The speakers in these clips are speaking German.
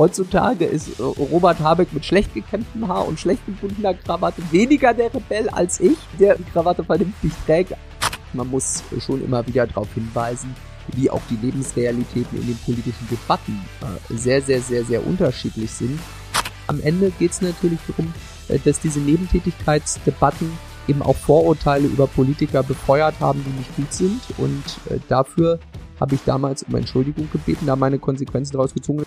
Heutzutage ist äh, Robert Habeck mit schlecht gekämmtem Haar und schlecht gebundener Krawatte weniger der Rebell als ich, der die Krawatte vernünftig trägt. Man muss schon immer wieder darauf hinweisen, wie auch die Lebensrealitäten in den politischen Debatten äh, sehr, sehr, sehr, sehr unterschiedlich sind. Am Ende geht es natürlich darum, äh, dass diese Nebentätigkeitsdebatten eben auch Vorurteile über Politiker befeuert haben, die nicht gut sind. Und dafür habe ich damals um Entschuldigung gebeten, da meine Konsequenzen daraus gezogen.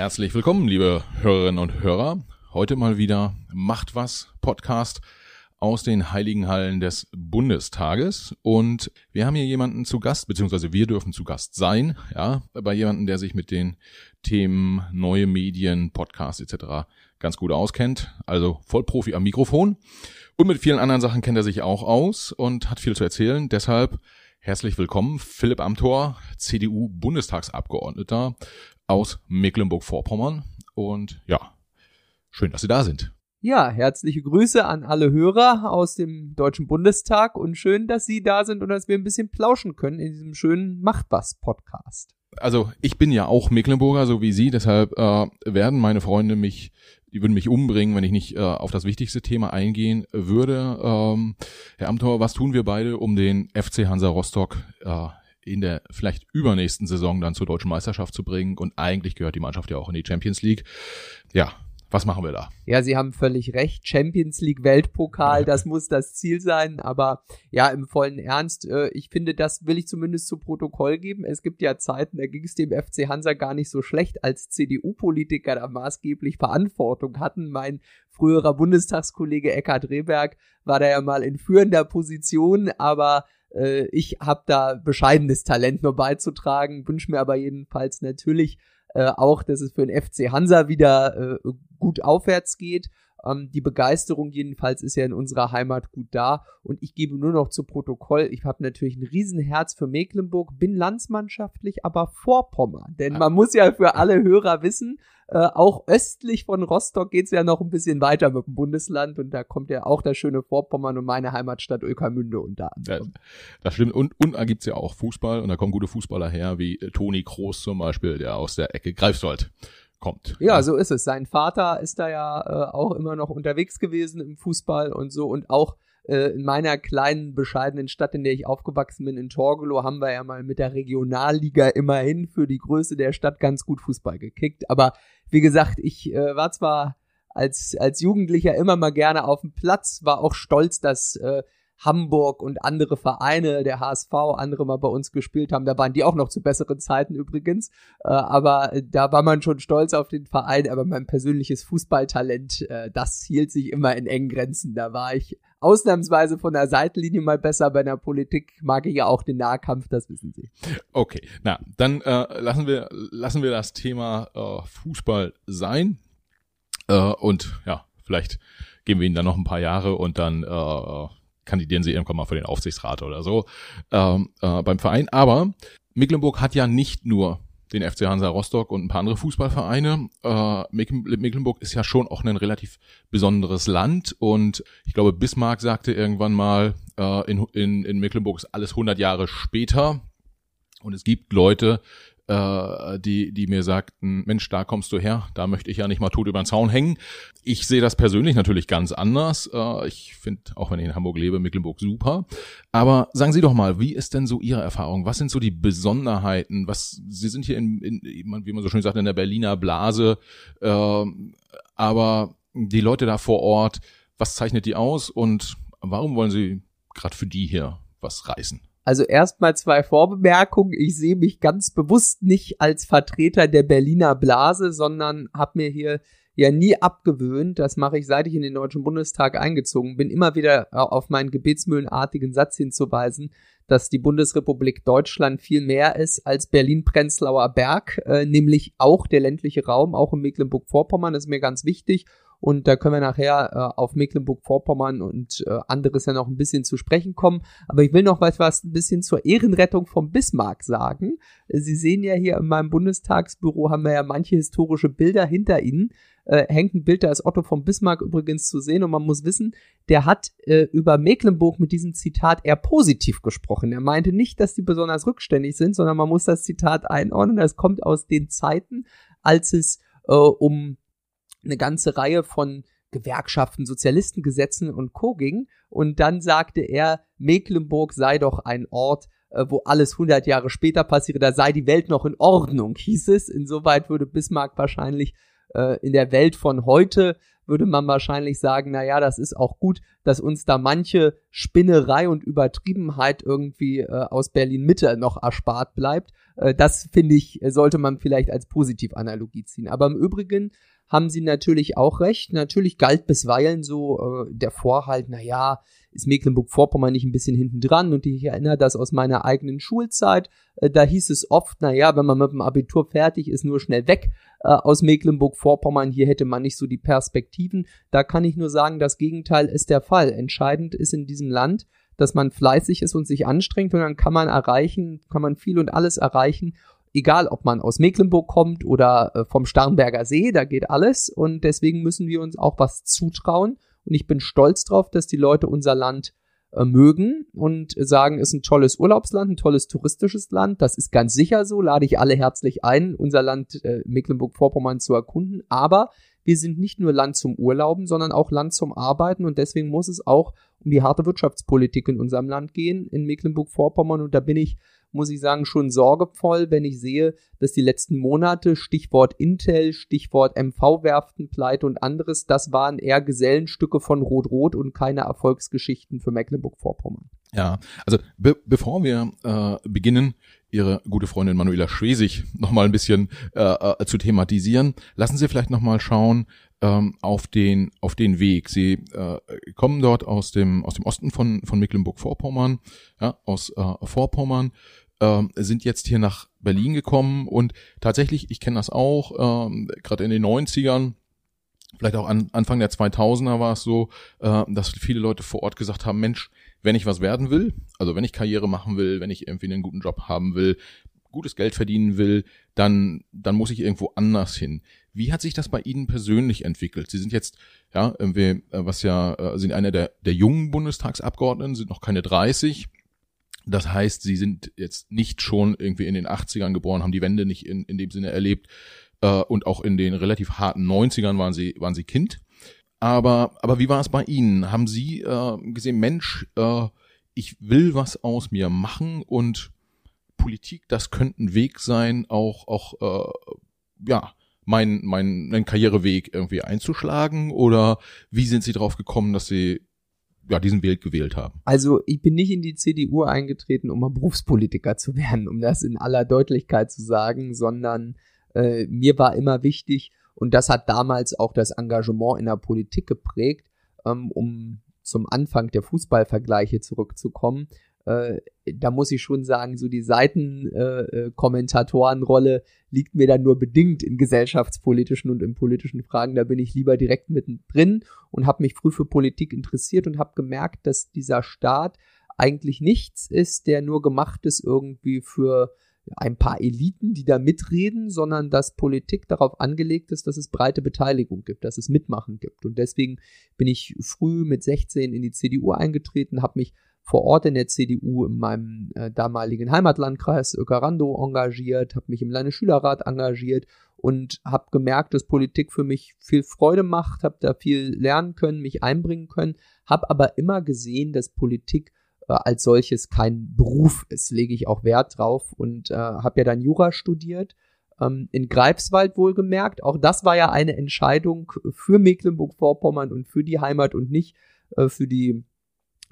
Herzlich willkommen, liebe Hörerinnen und Hörer. Heute mal wieder Macht was Podcast aus den heiligen Hallen des Bundestages. Und wir haben hier jemanden zu Gast, beziehungsweise wir dürfen zu Gast sein, ja, bei jemanden, der sich mit den Themen neue Medien, Podcasts etc. ganz gut auskennt. Also Vollprofi am Mikrofon. Und mit vielen anderen Sachen kennt er sich auch aus und hat viel zu erzählen. Deshalb herzlich willkommen, Philipp Amthor, CDU-Bundestagsabgeordneter aus Mecklenburg-Vorpommern. Und ja, schön, dass Sie da sind. Ja, herzliche Grüße an alle Hörer aus dem Deutschen Bundestag und schön, dass Sie da sind und dass wir ein bisschen plauschen können in diesem schönen Macht was Podcast. Also ich bin ja auch Mecklenburger, so wie Sie, deshalb äh, werden meine Freunde mich, die würden mich umbringen, wenn ich nicht äh, auf das wichtigste Thema eingehen würde. Ähm, Herr Amthor, was tun wir beide, um den FC Hansa Rostock äh, in der vielleicht übernächsten Saison dann zur deutschen Meisterschaft zu bringen? Und eigentlich gehört die Mannschaft ja auch in die Champions League. Ja, was machen wir da? Ja, Sie haben völlig recht. Champions League Weltpokal, das muss das Ziel sein. Aber ja, im vollen Ernst, äh, ich finde, das will ich zumindest zu Protokoll geben. Es gibt ja Zeiten, da ging es dem FC Hansa gar nicht so schlecht, als CDU-Politiker da maßgeblich Verantwortung hatten. Mein früherer Bundestagskollege Eckhard Rehberg war da ja mal in führender Position, aber äh, ich habe da bescheidenes Talent nur beizutragen, wünsche mir aber jedenfalls natürlich äh, auch, dass es für den FC Hansa wieder äh, gut aufwärts geht. Ähm, die Begeisterung jedenfalls ist ja in unserer Heimat gut da. Und ich gebe nur noch zu Protokoll, ich habe natürlich ein Riesenherz für Mecklenburg, bin landsmannschaftlich aber Vorpommern. Denn man muss ja für alle Hörer wissen, äh, auch östlich von Rostock geht's ja noch ein bisschen weiter mit dem Bundesland und da kommt ja auch das schöne Vorpommern und meine Heimatstadt Ökermünde unter anderem. Ja, das stimmt. Und, und da gibt's ja auch Fußball und da kommen gute Fußballer her, wie äh, Toni Kroos zum Beispiel, der aus der Ecke Greifswald kommt. Ja, so ist es. Sein Vater ist da ja äh, auch immer noch unterwegs gewesen im Fußball und so und auch in meiner kleinen, bescheidenen Stadt, in der ich aufgewachsen bin, in Torgelow, haben wir ja mal mit der Regionalliga immerhin für die Größe der Stadt ganz gut Fußball gekickt. Aber wie gesagt, ich äh, war zwar als, als Jugendlicher immer mal gerne auf dem Platz, war auch stolz, dass äh, Hamburg und andere Vereine, der HSV, andere mal bei uns gespielt haben. Da waren die auch noch zu besseren Zeiten übrigens. Äh, aber da war man schon stolz auf den Verein. Aber mein persönliches Fußballtalent, äh, das hielt sich immer in engen Grenzen. Da war ich ausnahmsweise von der Seitenlinie mal besser. Bei der Politik mag ich ja auch den Nahkampf, das wissen Sie. Okay, na, dann äh, lassen wir lassen wir das Thema äh, Fußball sein. Äh, und ja, vielleicht geben wir Ihnen dann noch ein paar Jahre und dann äh, kandidieren sie irgendwann mal für den Aufsichtsrat oder so ähm, äh, beim Verein. Aber Mecklenburg hat ja nicht nur den FC Hansa Rostock und ein paar andere Fußballvereine. Äh, Mecklenburg ist ja schon auch ein relativ besonderes Land und ich glaube, Bismarck sagte irgendwann mal, äh, in, in, in Mecklenburg ist alles 100 Jahre später und es gibt Leute, äh, die, die mir sagten, Mensch, da kommst du her, da möchte ich ja nicht mal tot über den Zaun hängen. Ich sehe das persönlich natürlich ganz anders. Äh, ich finde, auch wenn ich in Hamburg lebe, Mecklenburg super. Aber sagen Sie doch mal, wie ist denn so Ihre Erfahrung? Was sind so die Besonderheiten? Was Sie sind hier in, in wie man so schön sagt, in der Berliner Blase, äh, aber die Leute da vor Ort, was zeichnet die aus und warum wollen Sie gerade für die hier was reißen? Also erstmal zwei Vorbemerkungen. Ich sehe mich ganz bewusst nicht als Vertreter der Berliner Blase, sondern habe mir hier ja nie abgewöhnt, das mache ich seit ich in den Deutschen Bundestag eingezogen bin, immer wieder auf meinen gebetsmühlenartigen Satz hinzuweisen, dass die Bundesrepublik Deutschland viel mehr ist als Berlin-Prenzlauer Berg, äh, nämlich auch der ländliche Raum, auch in Mecklenburg-Vorpommern, ist mir ganz wichtig. Und da können wir nachher äh, auf Mecklenburg-Vorpommern und äh, anderes ja noch ein bisschen zu sprechen kommen. Aber ich will noch was, was ein bisschen zur Ehrenrettung vom Bismarck sagen. Sie sehen ja hier in meinem Bundestagsbüro haben wir ja manche historische Bilder hinter Ihnen. Äh, hängt ein Bild, da ist Otto von Bismarck übrigens zu sehen und man muss wissen, der hat äh, über Mecklenburg mit diesem Zitat eher positiv gesprochen. Er meinte nicht, dass die besonders rückständig sind, sondern man muss das Zitat einordnen. Das kommt aus den Zeiten, als es äh, um eine ganze Reihe von Gewerkschaften, Sozialistengesetzen und Co. ging. Und dann sagte er, Mecklenburg sei doch ein Ort, äh, wo alles 100 Jahre später passiere, da sei die Welt noch in Ordnung, hieß es. Insoweit würde Bismarck wahrscheinlich äh, in der Welt von heute würde man wahrscheinlich sagen, na ja, das ist auch gut, dass uns da manche Spinnerei und Übertriebenheit irgendwie äh, aus Berlin Mitte noch erspart bleibt. Äh, das finde ich, sollte man vielleicht als Positiv-Analogie ziehen. Aber im Übrigen haben sie natürlich auch recht. Natürlich galt bisweilen so äh, der Vorhalt, na ja, ist Mecklenburg-Vorpommern nicht ein bisschen hinten dran und ich erinnere das aus meiner eigenen Schulzeit. Äh, da hieß es oft, na ja, wenn man mit dem Abitur fertig ist, nur schnell weg äh, aus Mecklenburg-Vorpommern. Hier hätte man nicht so die Perspektiven. Da kann ich nur sagen, das Gegenteil ist der Fall. Entscheidend ist in diesem Land, dass man fleißig ist und sich anstrengt und dann kann man erreichen, kann man viel und alles erreichen egal ob man aus Mecklenburg kommt oder äh, vom Starnberger See, da geht alles. Und deswegen müssen wir uns auch was zutrauen. Und ich bin stolz drauf, dass die Leute unser Land äh, mögen und sagen, es ist ein tolles Urlaubsland, ein tolles touristisches Land, das ist ganz sicher so, lade ich alle herzlich ein, unser Land äh, Mecklenburg-Vorpommern zu erkunden, aber wir sind nicht nur Land zum Urlauben, sondern auch Land zum Arbeiten. Und deswegen muss es auch um die harte Wirtschaftspolitik in unserem Land gehen, in Mecklenburg-Vorpommern. Und da bin ich muss ich sagen, schon sorgevoll, wenn ich sehe, dass die letzten Monate, Stichwort Intel, Stichwort MV-Werften, Pleite und anderes, das waren eher Gesellenstücke von Rot-Rot und keine Erfolgsgeschichten für Mecklenburg-Vorpommern. Ja, also be bevor wir äh, beginnen, Ihre gute Freundin Manuela Schwesig nochmal ein bisschen äh, äh, zu thematisieren, lassen Sie vielleicht nochmal schauen, ähm, auf den auf den Weg. Sie äh, kommen dort aus dem aus dem Osten von von Mecklenburg-Vorpommern, ja, aus äh, Vorpommern, äh, sind jetzt hier nach Berlin gekommen und tatsächlich, ich kenne das auch, äh, gerade in den 90ern, vielleicht auch an, Anfang der 2000er war es so, äh, dass viele Leute vor Ort gesagt haben, Mensch, wenn ich was werden will, also wenn ich Karriere machen will, wenn ich irgendwie einen guten Job haben will, gutes Geld verdienen will, dann, dann muss ich irgendwo anders hin. Wie hat sich das bei Ihnen persönlich entwickelt? Sie sind jetzt, ja, irgendwie, äh, was ja, äh, sind einer der, der jungen Bundestagsabgeordneten, sind noch keine 30. Das heißt, Sie sind jetzt nicht schon irgendwie in den 80ern geboren, haben die Wende nicht in, in dem Sinne erlebt, äh, und auch in den relativ harten 90ern waren Sie, waren Sie Kind. Aber, aber wie war es bei Ihnen? Haben Sie äh, gesehen, Mensch, äh, ich will was aus mir machen und Politik, das könnte ein Weg sein, auch, auch äh, ja, meinen mein, Karriereweg irgendwie einzuschlagen? Oder wie sind Sie drauf gekommen, dass Sie ja, diesen Weg gewählt haben? Also ich bin nicht in die CDU eingetreten, um mal Berufspolitiker zu werden, um das in aller Deutlichkeit zu sagen, sondern äh, mir war immer wichtig, und das hat damals auch das Engagement in der Politik geprägt, ähm, um zum Anfang der Fußballvergleiche zurückzukommen, äh, da muss ich schon sagen, so die Seitenkommentatorenrolle äh, äh liegt mir dann nur bedingt in gesellschaftspolitischen und in politischen Fragen. Da bin ich lieber direkt mittendrin und habe mich früh für Politik interessiert und habe gemerkt, dass dieser Staat eigentlich nichts ist, der nur gemacht ist irgendwie für ein paar Eliten, die da mitreden, sondern dass Politik darauf angelegt ist, dass es breite Beteiligung gibt, dass es Mitmachen gibt. Und deswegen bin ich früh mit 16 in die CDU eingetreten, habe mich vor Ort in der CDU in meinem äh, damaligen Heimatlandkreis Öckerando engagiert, habe mich im Landesschülerrat engagiert und habe gemerkt, dass Politik für mich viel Freude macht, habe da viel lernen können, mich einbringen können, habe aber immer gesehen, dass Politik äh, als solches kein Beruf ist, lege ich auch Wert drauf und äh, habe ja dann Jura studiert ähm, in Greifswald wohlgemerkt. Auch das war ja eine Entscheidung für Mecklenburg-Vorpommern und für die Heimat und nicht äh, für die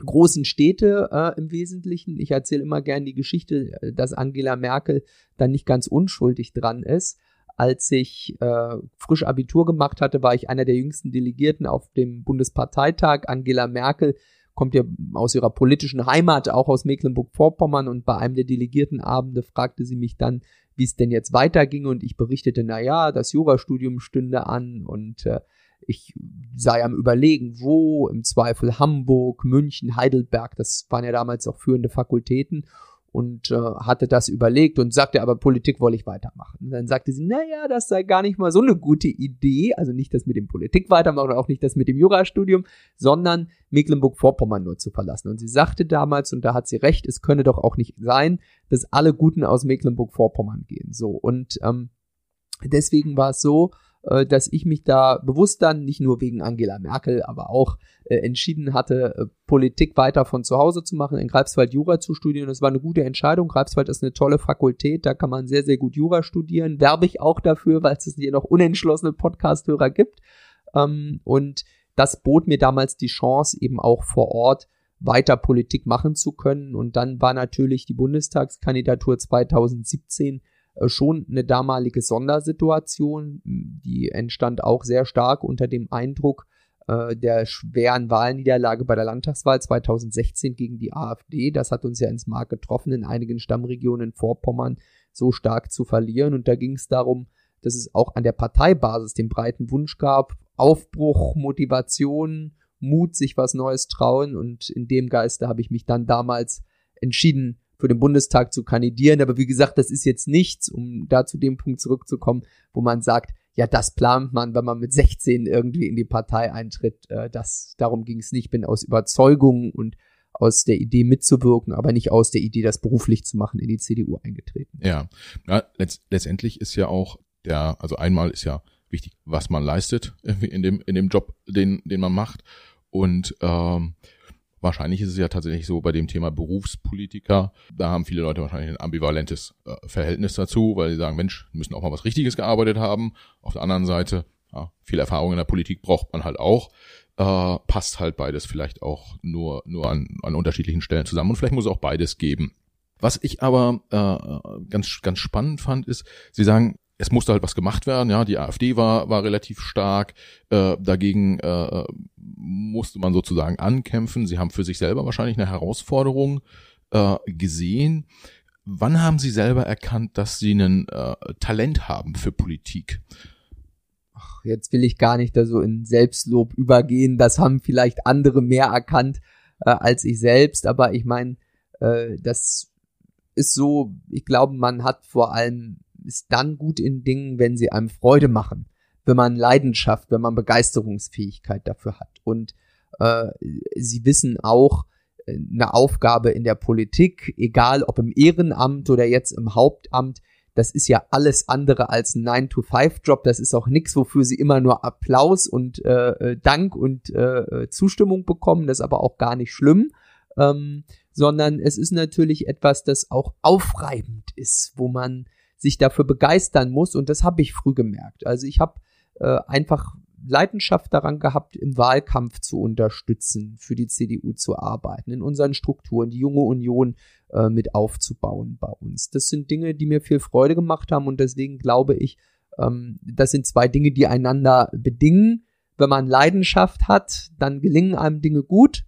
großen Städte äh, im Wesentlichen. Ich erzähle immer gern die Geschichte, äh, dass Angela Merkel dann nicht ganz unschuldig dran ist. Als ich äh, frisch Abitur gemacht hatte, war ich einer der jüngsten Delegierten auf dem Bundesparteitag. Angela Merkel kommt ja aus ihrer politischen Heimat, auch aus Mecklenburg-Vorpommern. Und bei einem der Delegiertenabende fragte sie mich dann, wie es denn jetzt weiterging. Und ich berichtete, na ja, das Jurastudium stünde an. Und äh, ich sei am überlegen, wo, im Zweifel Hamburg, München, Heidelberg, das waren ja damals auch führende Fakultäten und äh, hatte das überlegt und sagte, aber Politik wolle ich weitermachen. Und dann sagte sie, naja, das sei gar nicht mal so eine gute Idee, also nicht das mit dem Politik weitermachen und auch nicht das mit dem Jurastudium, sondern Mecklenburg-Vorpommern nur zu verlassen. Und sie sagte damals, und da hat sie recht, es könne doch auch nicht sein, dass alle Guten aus Mecklenburg-Vorpommern gehen. So, und ähm, deswegen war es so, dass ich mich da bewusst dann nicht nur wegen Angela Merkel, aber auch äh, entschieden hatte, äh, Politik weiter von zu Hause zu machen, in Greifswald Jura zu studieren. Das war eine gute Entscheidung. Greifswald ist eine tolle Fakultät, da kann man sehr, sehr gut Jura studieren. Werbe ich auch dafür, weil es hier noch unentschlossene Podcasthörer gibt. Ähm, und das bot mir damals die Chance, eben auch vor Ort weiter Politik machen zu können. Und dann war natürlich die Bundestagskandidatur 2017 äh, schon eine damalige Sondersituation. Die entstand auch sehr stark unter dem Eindruck äh, der schweren Wahlniederlage bei der Landtagswahl 2016 gegen die AfD. Das hat uns ja ins Mark getroffen, in einigen Stammregionen Vorpommern so stark zu verlieren. Und da ging es darum, dass es auch an der Parteibasis den breiten Wunsch gab, Aufbruch, Motivation, Mut, sich was Neues trauen. Und in dem Geiste habe ich mich dann damals entschieden, für den Bundestag zu kandidieren. Aber wie gesagt, das ist jetzt nichts, um da zu dem Punkt zurückzukommen, wo man sagt, ja, das plant man, wenn man mit 16 irgendwie in die Partei eintritt. Äh, das, darum ging es nicht. Ich bin aus Überzeugung und aus der Idee mitzuwirken, aber nicht aus der Idee, das beruflich zu machen, in die CDU eingetreten. Ja, ja letzt, letztendlich ist ja auch der, also einmal ist ja wichtig, was man leistet in dem in dem Job, den den man macht und ähm, Wahrscheinlich ist es ja tatsächlich so bei dem Thema Berufspolitiker, da haben viele Leute wahrscheinlich ein ambivalentes äh, Verhältnis dazu, weil sie sagen, Mensch, müssen auch mal was Richtiges gearbeitet haben. Auf der anderen Seite, ja, viel Erfahrung in der Politik braucht man halt auch. Äh, passt halt beides vielleicht auch nur, nur an, an unterschiedlichen Stellen zusammen und vielleicht muss es auch beides geben. Was ich aber äh, ganz, ganz spannend fand, ist, Sie sagen, es musste halt was gemacht werden. Ja, die AfD war war relativ stark. Äh, dagegen äh, musste man sozusagen ankämpfen. Sie haben für sich selber wahrscheinlich eine Herausforderung äh, gesehen. Wann haben Sie selber erkannt, dass Sie ein äh, Talent haben für Politik? Ach, jetzt will ich gar nicht da so in Selbstlob übergehen. Das haben vielleicht andere mehr erkannt äh, als ich selbst. Aber ich meine, äh, das ist so. Ich glaube, man hat vor allem ist dann gut in Dingen, wenn sie einem Freude machen, wenn man Leidenschaft, wenn man Begeisterungsfähigkeit dafür hat. Und äh, sie wissen auch, äh, eine Aufgabe in der Politik, egal ob im Ehrenamt oder jetzt im Hauptamt, das ist ja alles andere als ein 9-to-5-Job. Das ist auch nichts, wofür sie immer nur Applaus und äh, äh Dank und äh, Zustimmung bekommen. Das ist aber auch gar nicht schlimm. Ähm, sondern es ist natürlich etwas, das auch aufreibend ist, wo man sich dafür begeistern muss und das habe ich früh gemerkt. Also ich habe äh, einfach Leidenschaft daran gehabt, im Wahlkampf zu unterstützen, für die CDU zu arbeiten, in unseren Strukturen, die junge Union äh, mit aufzubauen bei uns. Das sind Dinge, die mir viel Freude gemacht haben und deswegen glaube ich, ähm, das sind zwei Dinge, die einander bedingen. Wenn man Leidenschaft hat, dann gelingen einem Dinge gut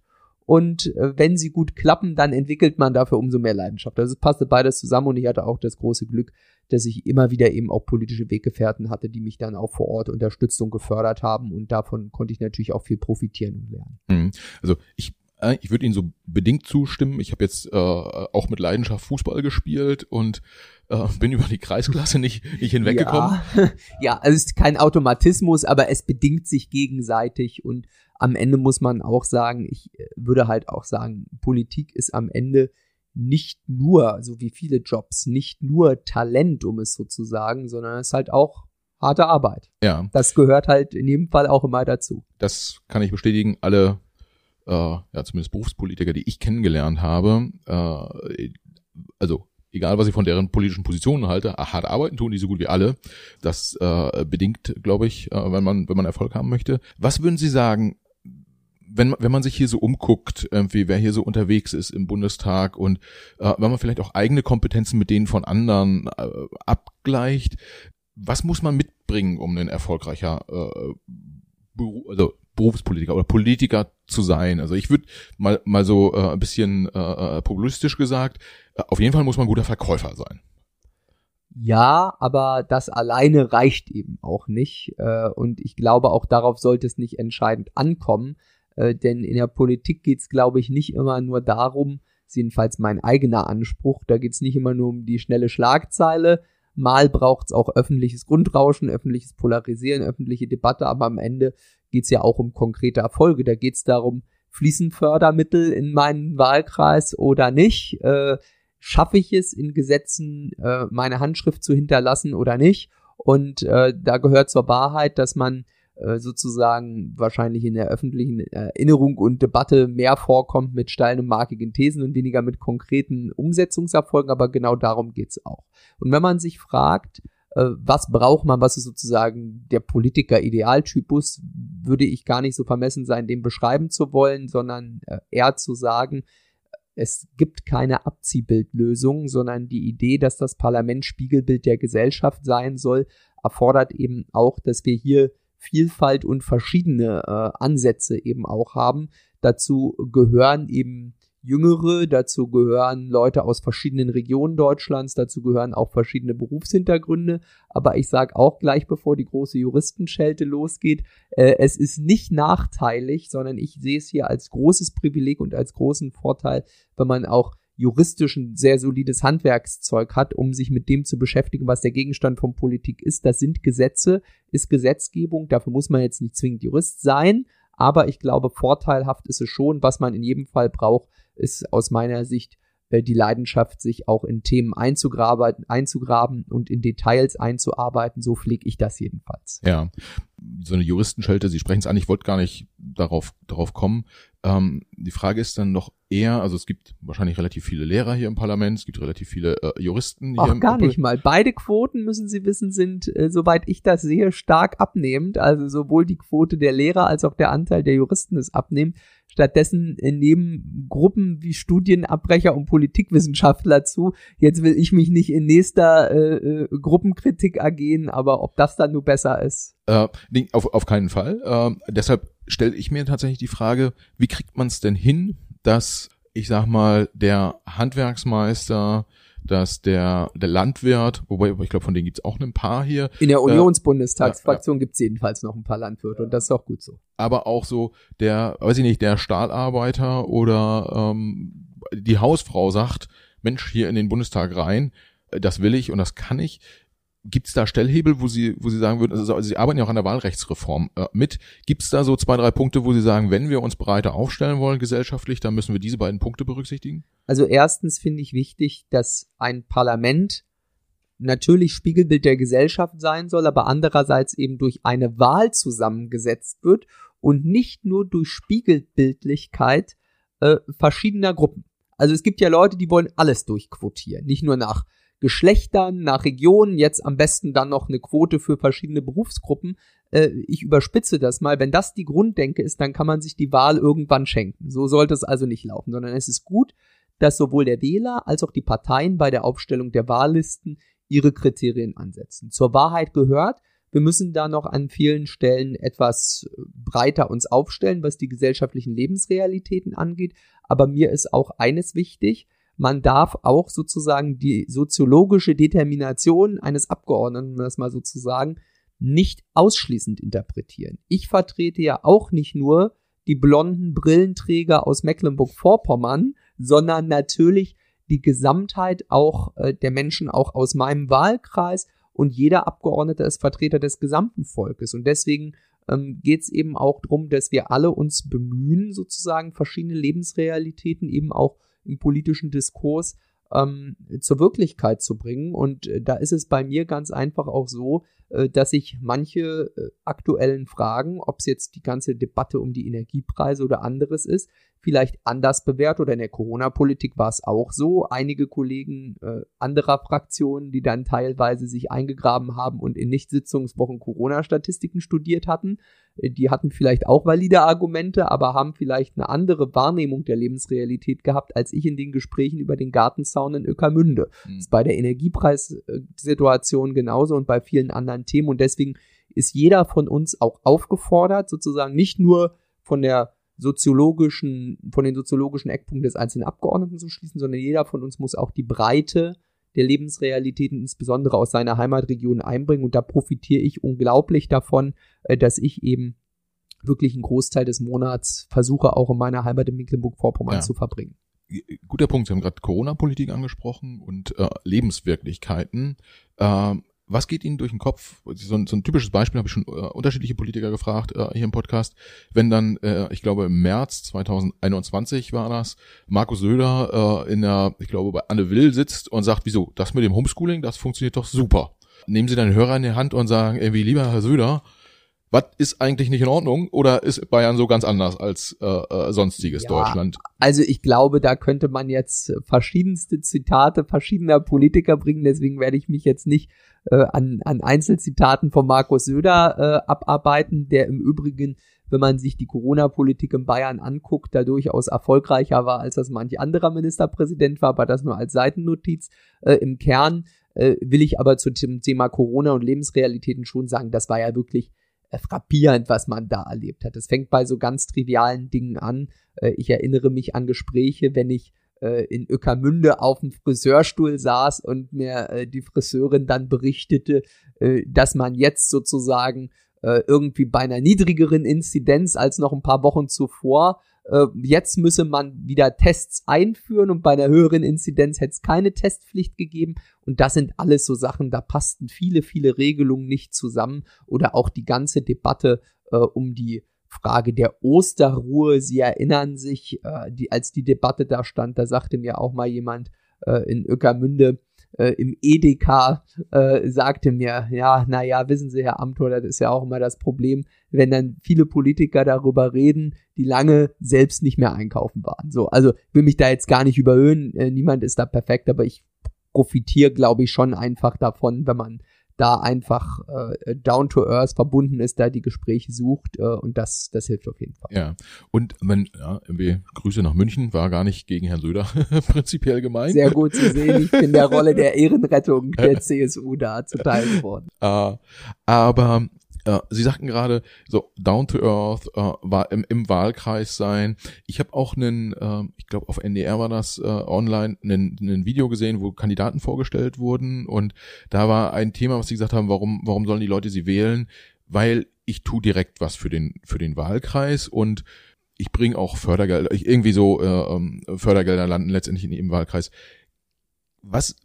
und äh, wenn sie gut klappen, dann entwickelt man dafür umso mehr Leidenschaft. Also es passte beides zusammen und ich hatte auch das große Glück, dass ich immer wieder eben auch politische Weggefährten hatte, die mich dann auch vor Ort unterstützt und gefördert haben und davon konnte ich natürlich auch viel profitieren und lernen. Mhm. Also ich ich würde Ihnen so bedingt zustimmen. Ich habe jetzt äh, auch mit Leidenschaft Fußball gespielt und äh, bin über die Kreisklasse nicht, nicht hinweggekommen. Ja. ja, also es ist kein Automatismus, aber es bedingt sich gegenseitig und am Ende muss man auch sagen, ich äh, würde halt auch sagen, Politik ist am Ende nicht nur, so wie viele Jobs, nicht nur Talent, um es so zu sagen, sondern es ist halt auch harte Arbeit. Ja. Das gehört halt in jedem Fall auch immer dazu. Das kann ich bestätigen. Alle, äh, ja, zumindest Berufspolitiker, die ich kennengelernt habe, äh, also egal was ich von deren politischen Positionen halte, hart arbeiten tun die so gut wie alle. Das äh, bedingt, glaube ich, äh, wenn man wenn man Erfolg haben möchte. Was würden Sie sagen? wenn, wenn man sich hier so umguckt, irgendwie, wer hier so unterwegs ist im Bundestag und äh, wenn man vielleicht auch eigene Kompetenzen mit denen von anderen äh, abgleicht, was muss man mitbringen, um ein erfolgreicher äh, Beru also Berufspolitiker oder Politiker zu sein? Also ich würde mal mal so äh, ein bisschen äh, äh populistisch gesagt, äh, auf jeden Fall muss man guter Verkäufer sein. Ja, aber das alleine reicht eben auch nicht. Äh, und ich glaube, auch darauf sollte es nicht entscheidend ankommen. Denn in der Politik geht es, glaube ich, nicht immer nur darum, jedenfalls mein eigener Anspruch, da geht es nicht immer nur um die schnelle Schlagzeile. Mal braucht es auch öffentliches Grundrauschen, öffentliches Polarisieren, öffentliche Debatte, aber am Ende geht es ja auch um konkrete Erfolge. Da geht es darum, fließen Fördermittel in meinen Wahlkreis oder nicht? Äh, schaffe ich es in Gesetzen, äh, meine Handschrift zu hinterlassen oder nicht? Und äh, da gehört zur Wahrheit, dass man äh, sozusagen wahrscheinlich in der öffentlichen Erinnerung und Debatte mehr vorkommt mit steilen und markigen Thesen und weniger mit konkreten Umsetzungserfolgen, aber genau darum geht's auch. Und wenn man sich fragt, äh, was braucht man, was ist sozusagen der Politiker-Idealtypus, würde ich gar nicht so vermessen sein, den beschreiben zu wollen, sondern äh, eher zu sagen, es gibt keine Abziehbildlösung, sondern die Idee, dass das Parlament Spiegelbild der Gesellschaft sein soll, erfordert eben auch, dass wir hier Vielfalt und verschiedene äh, Ansätze eben auch haben. Dazu gehören eben Jüngere, dazu gehören Leute aus verschiedenen Regionen Deutschlands, dazu gehören auch verschiedene Berufshintergründe. Aber ich sage auch gleich, bevor die große Juristenschelte losgeht, äh, es ist nicht nachteilig, sondern ich sehe es hier als großes Privileg und als großen Vorteil, wenn man auch juristisch ein sehr solides Handwerkszeug hat, um sich mit dem zu beschäftigen, was der Gegenstand von Politik ist. Das sind Gesetze, ist Gesetzgebung. Dafür muss man jetzt nicht zwingend Jurist sein, aber ich glaube, vorteilhaft ist es schon. Was man in jedem Fall braucht, ist aus meiner Sicht äh, die Leidenschaft, sich auch in Themen einzugraben, einzugraben und in Details einzuarbeiten. So pflege ich das jedenfalls. Ja, so eine Juristenschelte, Sie sprechen es an, ich wollte gar nicht darauf, darauf kommen. Ähm, die Frage ist dann noch eher, also es gibt wahrscheinlich relativ viele Lehrer hier im Parlament, es gibt relativ viele äh, Juristen hier Ach, gar nicht mal. Beide Quoten, müssen Sie wissen, sind, äh, soweit ich das sehe, stark abnehmend. Also sowohl die Quote der Lehrer als auch der Anteil der Juristen ist abnehmend. Stattdessen nehmen Gruppen wie Studienabbrecher und Politikwissenschaftler zu. Jetzt will ich mich nicht in nächster äh, äh, Gruppenkritik ergehen, aber ob das dann nur besser ist. Äh, auf, auf keinen Fall. Äh, deshalb stelle ich mir tatsächlich die Frage, wie kriegt man es denn hin, dass, ich sag mal, der Handwerksmeister, dass der, der Landwirt, wobei ich glaube, von denen gibt's auch ein paar hier. In der Unionsbundestagsfraktion äh, ja, ja. gibt's jedenfalls noch ein paar Landwirte und das ist auch gut so. Aber auch so der, weiß ich nicht, der Stahlarbeiter oder ähm, die Hausfrau sagt, Mensch, hier in den Bundestag rein, äh, das will ich und das kann ich. Gibt es da Stellhebel, wo Sie, wo Sie sagen würden, also Sie arbeiten ja auch an der Wahlrechtsreform äh, mit. Gibt es da so zwei, drei Punkte, wo Sie sagen, wenn wir uns breiter aufstellen wollen gesellschaftlich, dann müssen wir diese beiden Punkte berücksichtigen? Also erstens finde ich wichtig, dass ein Parlament natürlich Spiegelbild der Gesellschaft sein soll, aber andererseits eben durch eine Wahl zusammengesetzt wird und nicht nur durch Spiegelbildlichkeit äh, verschiedener Gruppen. Also es gibt ja Leute, die wollen alles durchquotieren, nicht nur nach Geschlechtern, nach Regionen, jetzt am besten dann noch eine Quote für verschiedene Berufsgruppen. Äh, ich überspitze das mal. Wenn das die Grunddenke ist, dann kann man sich die Wahl irgendwann schenken. So sollte es also nicht laufen, sondern es ist gut, dass sowohl der Wähler als auch die Parteien bei der Aufstellung der Wahllisten ihre Kriterien ansetzen. Zur Wahrheit gehört, wir müssen da noch an vielen Stellen etwas breiter uns aufstellen, was die gesellschaftlichen Lebensrealitäten angeht. Aber mir ist auch eines wichtig, man darf auch sozusagen die soziologische Determination eines Abgeordneten, das mal sozusagen, nicht ausschließend interpretieren. Ich vertrete ja auch nicht nur die blonden Brillenträger aus Mecklenburg-Vorpommern, sondern natürlich die Gesamtheit auch äh, der Menschen auch aus meinem Wahlkreis und jeder Abgeordnete ist Vertreter des gesamten Volkes und deswegen ähm, geht es eben auch darum, dass wir alle uns bemühen, sozusagen verschiedene Lebensrealitäten eben auch im politischen Diskurs ähm, zur Wirklichkeit zu bringen. Und äh, da ist es bei mir ganz einfach auch so, dass ich manche äh, aktuellen Fragen, ob es jetzt die ganze Debatte um die Energiepreise oder anderes ist, vielleicht anders bewährt oder in der Corona-Politik war es auch so. Einige Kollegen äh, anderer Fraktionen, die dann teilweise sich eingegraben haben und in Nicht-Sitzungswochen Corona-Statistiken studiert hatten, äh, die hatten vielleicht auch valide Argumente, aber haben vielleicht eine andere Wahrnehmung der Lebensrealität gehabt, als ich in den Gesprächen über den Gartenzaun in Öckermünde. Mhm. Das ist bei der Energiepreissituation genauso und bei vielen anderen Themen und deswegen ist jeder von uns auch aufgefordert, sozusagen nicht nur von der soziologischen, von den soziologischen Eckpunkten des einzelnen Abgeordneten zu schließen, sondern jeder von uns muss auch die Breite der Lebensrealitäten, insbesondere aus seiner Heimatregion, einbringen. Und da profitiere ich unglaublich davon, äh, dass ich eben wirklich einen Großteil des Monats versuche, auch in meiner Heimat in Mecklenburg-Vorpommern ja. zu verbringen. Guter Punkt. Sie haben gerade Corona-Politik angesprochen und äh, Lebenswirklichkeiten. Ähm, was geht Ihnen durch den Kopf? So ein, so ein typisches Beispiel habe ich schon äh, unterschiedliche Politiker gefragt äh, hier im Podcast. Wenn dann, äh, ich glaube im März 2021 war das, Markus Söder äh, in der, ich glaube bei Anne Will sitzt und sagt, wieso, das mit dem Homeschooling, das funktioniert doch super. Nehmen Sie dann Hörer in die Hand und sagen, irgendwie, lieber Herr Söder, was ist eigentlich nicht in Ordnung oder ist Bayern so ganz anders als äh, äh, sonstiges ja, Deutschland? Also ich glaube, da könnte man jetzt verschiedenste Zitate verschiedener Politiker bringen, deswegen werde ich mich jetzt nicht äh, an, an Einzelzitaten von Markus Söder äh, abarbeiten, der im Übrigen, wenn man sich die Corona-Politik in Bayern anguckt, da durchaus erfolgreicher war, als das manch anderer Ministerpräsident war, aber das nur als Seitennotiz. Äh, Im Kern äh, will ich aber zu dem Thema Corona und Lebensrealitäten schon sagen, das war ja wirklich frappierend, was man da erlebt hat. Es fängt bei so ganz trivialen Dingen an. Äh, ich erinnere mich an Gespräche, wenn ich äh, in Öckermünde auf dem Friseurstuhl saß und mir die Friseurin dann berichtete, dass man jetzt sozusagen irgendwie bei einer niedrigeren Inzidenz als noch ein paar Wochen zuvor äh, jetzt müsse man wieder Tests einführen und bei der höheren Inzidenz hätte es keine Testpflicht gegeben. Und das sind alles so Sachen, da passten viele, viele Regelungen nicht zusammen. Oder auch die ganze Debatte äh, um die Frage der Osterruhe. Sie erinnern sich, äh, die, als die Debatte da stand, da sagte mir auch mal jemand äh, in Öckermünde, äh, im Edeka äh, sagte mir, ja, naja, wissen Sie, Herr Amthor, das ist ja auch immer das Problem, wenn dann viele Politiker darüber reden, die lange selbst nicht mehr einkaufen waren. So, also will mich da jetzt gar nicht überhöhen, äh, niemand ist da perfekt, aber ich profitiere, glaube ich, schon einfach davon, wenn man da einfach äh, down to earth verbunden ist, da die Gespräche sucht äh, und das, das hilft auf jeden Fall. Ja, und wenn, ja, irgendwie Grüße nach München, war gar nicht gegen Herrn Söder prinzipiell gemeint. Sehr gut zu sehen, ich bin der Rolle der Ehrenrettung der CSU da zuteil geworden. Uh, aber äh, Sie sagten gerade, so down to earth äh, war im, im Wahlkreis sein. Ich habe auch einen, äh, ich glaube auf NDR war das äh, online, ein Video gesehen, wo Kandidaten vorgestellt wurden und da war ein Thema, was Sie gesagt haben, warum, warum sollen die Leute sie wählen? Weil ich tu direkt was für den für den Wahlkreis und ich bringe auch Fördergelder, irgendwie so äh, ähm, Fördergelder landen letztendlich in ihrem Wahlkreis was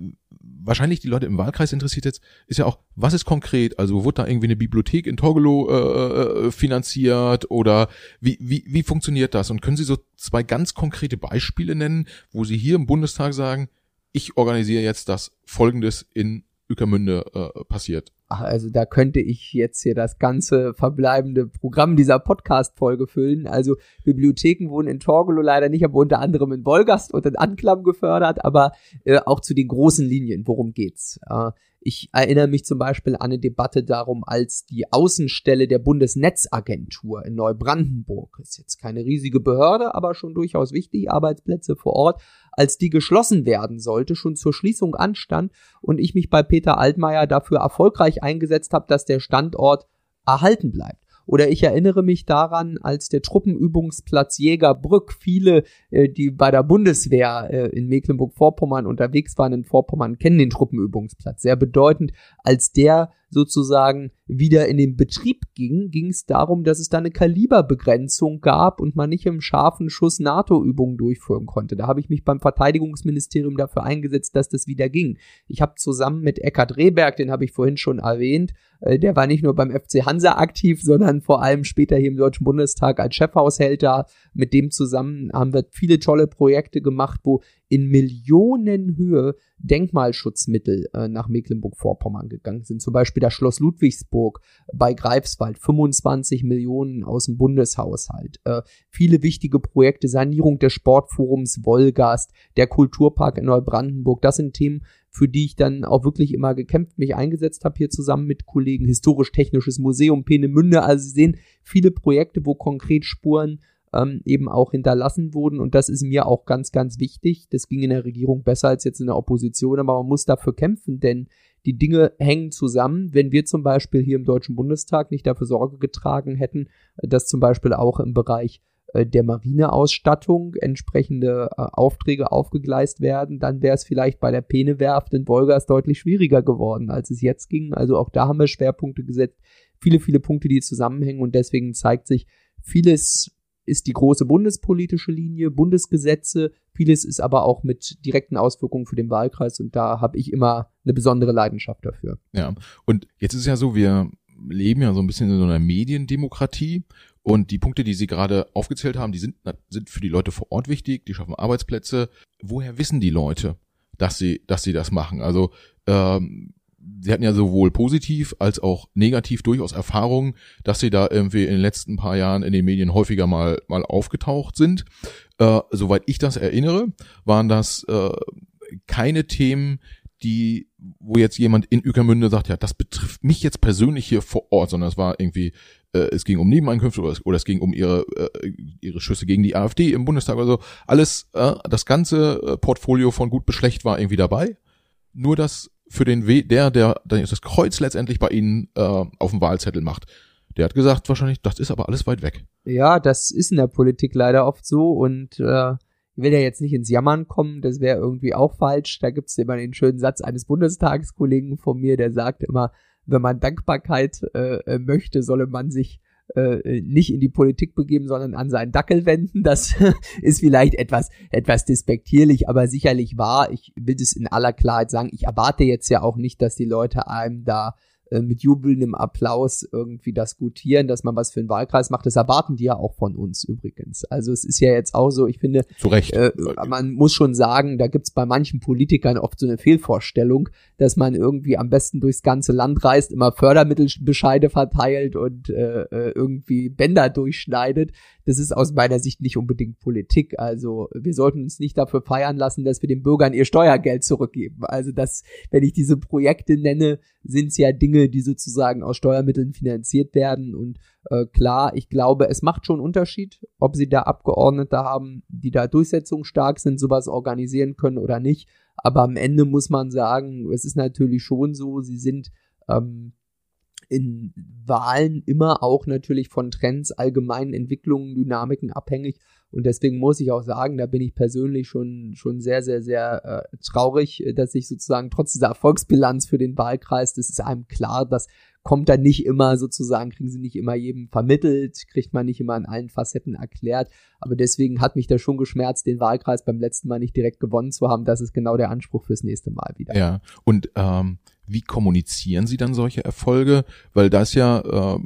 wahrscheinlich die Leute im Wahlkreis interessiert jetzt, ist ja auch, was ist konkret? Also wurde da irgendwie eine Bibliothek in Torgelow äh, äh, finanziert oder wie, wie, wie funktioniert das? Und können Sie so zwei ganz konkrete Beispiele nennen, wo Sie hier im Bundestag sagen, ich organisiere jetzt das Folgendes in Ückermünde äh, passiert? Also da könnte ich jetzt hier das ganze verbleibende Programm dieser Podcast-Folge füllen. Also Bibliotheken wurden in Torgelow leider nicht, aber unter anderem in Wolgast und in Anklam gefördert, aber äh, auch zu den großen Linien. Worum geht's? Äh, ich erinnere mich zum Beispiel an eine Debatte darum, als die Außenstelle der Bundesnetzagentur in Neubrandenburg, ist jetzt keine riesige Behörde, aber schon durchaus wichtig, Arbeitsplätze vor Ort, als die geschlossen werden sollte, schon zur Schließung anstand und ich mich bei Peter Altmaier dafür erfolgreich eingesetzt habe, dass der Standort erhalten bleibt. Oder ich erinnere mich daran, als der Truppenübungsplatz Jägerbrück viele, äh, die bei der Bundeswehr äh, in Mecklenburg-Vorpommern unterwegs waren in Vorpommern, kennen den Truppenübungsplatz. Sehr bedeutend, als der sozusagen wieder in den Betrieb ging, ging es darum, dass es da eine Kaliberbegrenzung gab und man nicht im scharfen Schuss NATO-Übungen durchführen konnte. Da habe ich mich beim Verteidigungsministerium dafür eingesetzt, dass das wieder ging. Ich habe zusammen mit Eckhard Rehberg, den habe ich vorhin schon erwähnt, äh, der war nicht nur beim FC Hansa aktiv, sondern vor allem später hier im Deutschen Bundestag als Chefhaushälter. Mit dem zusammen haben wir viele tolle Projekte gemacht, wo in Millionenhöhe Denkmalschutzmittel äh, nach Mecklenburg-Vorpommern gegangen sind. Zum Beispiel das Schloss Ludwigsburg bei Greifswald, 25 Millionen aus dem Bundeshaushalt. Äh, viele wichtige Projekte, Sanierung des Sportforums Wolgast, der Kulturpark in Neubrandenburg, das sind Themen, für die ich dann auch wirklich immer gekämpft, mich eingesetzt habe, hier zusammen mit Kollegen. Historisch-Technisches Museum Peenemünde, also Sie sehen viele Projekte, wo konkret Spuren ähm, eben auch hinterlassen wurden. Und das ist mir auch ganz, ganz wichtig. Das ging in der Regierung besser als jetzt in der Opposition, aber man muss dafür kämpfen, denn die Dinge hängen zusammen. Wenn wir zum Beispiel hier im Deutschen Bundestag nicht dafür Sorge getragen hätten, dass zum Beispiel auch im Bereich äh, der Marineausstattung entsprechende äh, Aufträge aufgegleist werden, dann wäre es vielleicht bei der Penewerft in Wolgast deutlich schwieriger geworden, als es jetzt ging. Also auch da haben wir Schwerpunkte gesetzt, viele, viele Punkte, die zusammenhängen und deswegen zeigt sich, vieles ist die große bundespolitische Linie, Bundesgesetze, vieles ist aber auch mit direkten Auswirkungen für den Wahlkreis und da habe ich immer eine besondere Leidenschaft dafür. Ja, und jetzt ist ja so, wir leben ja so ein bisschen in so einer Mediendemokratie und die Punkte, die Sie gerade aufgezählt haben, die sind, sind für die Leute vor Ort wichtig, die schaffen Arbeitsplätze. Woher wissen die Leute, dass sie, dass sie das machen? Also ähm, Sie hatten ja sowohl positiv als auch negativ durchaus Erfahrungen, dass Sie da irgendwie in den letzten paar Jahren in den Medien häufiger mal mal aufgetaucht sind. Äh, soweit ich das erinnere, waren das äh, keine Themen, die, wo jetzt jemand in Ückermünde sagt, ja, das betrifft mich jetzt persönlich hier vor Ort, sondern es war irgendwie, äh, es ging um Nebeneinkünfte oder es, oder es ging um ihre, äh, ihre Schüsse gegen die AfD im Bundestag oder so. Alles, äh, das ganze äh, Portfolio von gut bis schlecht war irgendwie dabei. Nur das für den We der, der, der das Kreuz letztendlich bei Ihnen äh, auf dem Wahlzettel macht. Der hat gesagt, wahrscheinlich, das ist aber alles weit weg. Ja, das ist in der Politik leider oft so und äh, ich will ja jetzt nicht ins Jammern kommen, das wäre irgendwie auch falsch. Da gibt's immer den schönen Satz eines Bundestagskollegen von mir, der sagt immer, wenn man Dankbarkeit äh, äh, möchte, solle man sich äh, nicht in die Politik begeben, sondern an seinen Dackel wenden. Das ist vielleicht etwas, etwas despektierlich, aber sicherlich wahr. Ich will es in aller Klarheit sagen. Ich erwarte jetzt ja auch nicht, dass die Leute einem da äh, mit jubelndem Applaus irgendwie das gutieren, dass man was für einen Wahlkreis macht. Das erwarten die ja auch von uns übrigens. Also es ist ja jetzt auch so, ich finde. Äh, man muss schon sagen, da gibt's bei manchen Politikern oft so eine Fehlvorstellung, dass man irgendwie am besten durchs ganze Land reist, immer Fördermittelbescheide verteilt und äh, äh irgendwie Bänder durchschneidet. Das ist aus meiner Sicht nicht unbedingt Politik. Also wir sollten uns nicht dafür feiern lassen, dass wir den Bürgern ihr Steuergeld zurückgeben. Also das, wenn ich diese Projekte nenne, sind es ja Dinge, die sozusagen aus Steuermitteln finanziert werden. Und äh, klar, ich glaube, es macht schon Unterschied, ob sie da Abgeordnete haben, die da durchsetzungsstark sind, sowas organisieren können oder nicht. Aber am Ende muss man sagen, es ist natürlich schon so, sie sind ähm, in Wahlen immer auch natürlich von Trends, allgemeinen Entwicklungen, Dynamiken abhängig. Und deswegen muss ich auch sagen, da bin ich persönlich schon, schon sehr, sehr, sehr äh, traurig, dass ich sozusagen trotz dieser Erfolgsbilanz für den Wahlkreis, das ist einem klar, das kommt dann nicht immer sozusagen, kriegen sie nicht immer jedem vermittelt, kriegt man nicht immer in allen Facetten erklärt. Aber deswegen hat mich da schon geschmerzt, den Wahlkreis beim letzten Mal nicht direkt gewonnen zu haben. Das ist genau der Anspruch fürs nächste Mal wieder. Ja, und ähm, wie kommunizieren Sie dann solche Erfolge? Weil das ja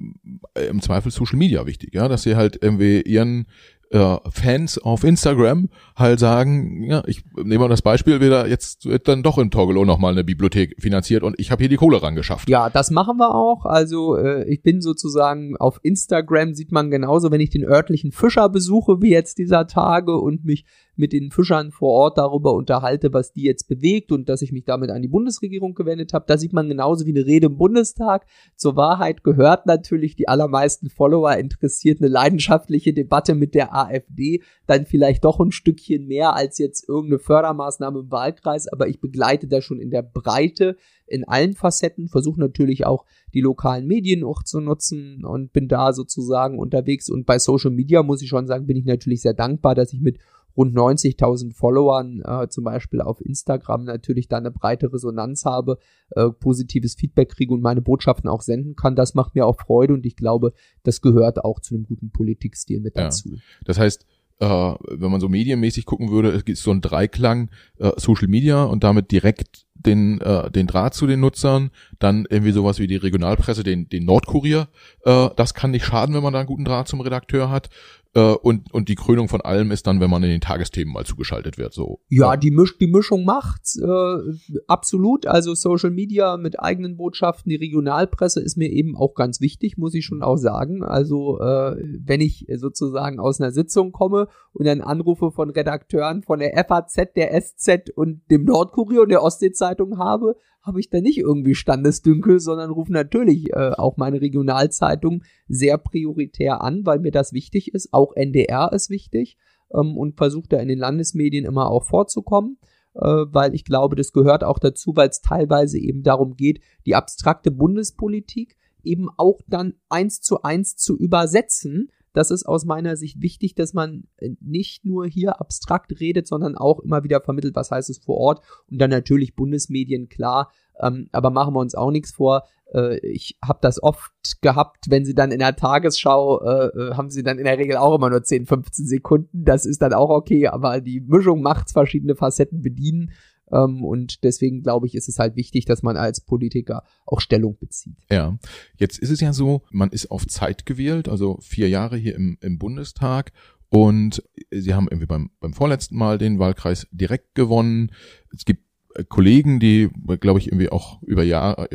äh, im Zweifel Social Media wichtig, ja, dass Sie halt irgendwie Ihren äh, Fans auf Instagram halt sagen, ja, ich nehme mal das Beispiel wieder, jetzt wird dann doch in Torgelow nochmal eine Bibliothek finanziert und ich habe hier die Kohle rangeschafft. Ja, das machen wir auch. Also äh, ich bin sozusagen auf Instagram, sieht man genauso, wenn ich den örtlichen Fischer besuche, wie jetzt dieser Tage und mich mit den Fischern vor Ort darüber unterhalte, was die jetzt bewegt und dass ich mich damit an die Bundesregierung gewendet habe. Da sieht man genauso wie eine Rede im Bundestag. Zur Wahrheit gehört natürlich, die allermeisten Follower interessiert eine leidenschaftliche Debatte mit der AfD, dann vielleicht doch ein Stückchen mehr als jetzt irgendeine Fördermaßnahme im Wahlkreis, aber ich begleite da schon in der Breite in allen Facetten, versuche natürlich auch die lokalen Medien auch zu nutzen und bin da sozusagen unterwegs und bei Social Media muss ich schon sagen, bin ich natürlich sehr dankbar, dass ich mit rund 90.000 Followern, äh, zum Beispiel auf Instagram, natürlich da eine breite Resonanz habe, äh, positives Feedback kriege und meine Botschaften auch senden kann. Das macht mir auch Freude und ich glaube, das gehört auch zu einem guten Politikstil mit dazu. Ja. Das heißt, äh, wenn man so medienmäßig gucken würde, es gibt so ein Dreiklang äh, Social Media und damit direkt den, äh, den Draht zu den Nutzern, dann irgendwie sowas wie die Regionalpresse, den, den Nordkurier. Äh, das kann nicht schaden, wenn man da einen guten Draht zum Redakteur hat. Äh, und, und die Krönung von allem ist dann, wenn man in den Tagesthemen mal zugeschaltet wird. So. Ja, die, Misch, die Mischung macht's äh, absolut. Also Social Media mit eigenen Botschaften, die Regionalpresse ist mir eben auch ganz wichtig, muss ich schon auch sagen. Also äh, wenn ich sozusagen aus einer Sitzung komme und dann Anrufe von Redakteuren von der FAZ, der SZ und dem Nordkurier und der Ostsee-Zeitung habe, habe ich da nicht irgendwie Standesdünkel, sondern rufe natürlich äh, auch meine Regionalzeitung sehr prioritär an, weil mir das wichtig ist. Auch NDR ist wichtig ähm, und versuche da in den Landesmedien immer auch vorzukommen, äh, weil ich glaube, das gehört auch dazu, weil es teilweise eben darum geht, die abstrakte Bundespolitik eben auch dann eins zu eins zu übersetzen das ist aus meiner Sicht wichtig, dass man äh, nicht nur hier abstrakt redet, sondern auch immer wieder vermittelt, was heißt es vor Ort. Und dann natürlich Bundesmedien, klar. Ähm, aber machen wir uns auch nichts vor. Äh, ich habe das oft gehabt, wenn sie dann in der Tagesschau, äh, äh haben sie dann in der Regel auch immer nur 10, 15 Sekunden. Das ist dann auch okay, aber die Mischung macht's, verschiedene Facetten bedienen. Ähm, und deswegen glaube ich, ist es halt wichtig, dass man als Politiker auch Stellung bezieht. Ja, jetzt ist es ja so, man ist auf Zeit gewählt, also vier Jahre hier im, im Bundestag und sie haben irgendwie beim, beim vorletzten Mal den Wahlkreis direkt gewonnen. Es gibt äh, Kollegen, die, glaube ich, irgendwie auch über Jahre,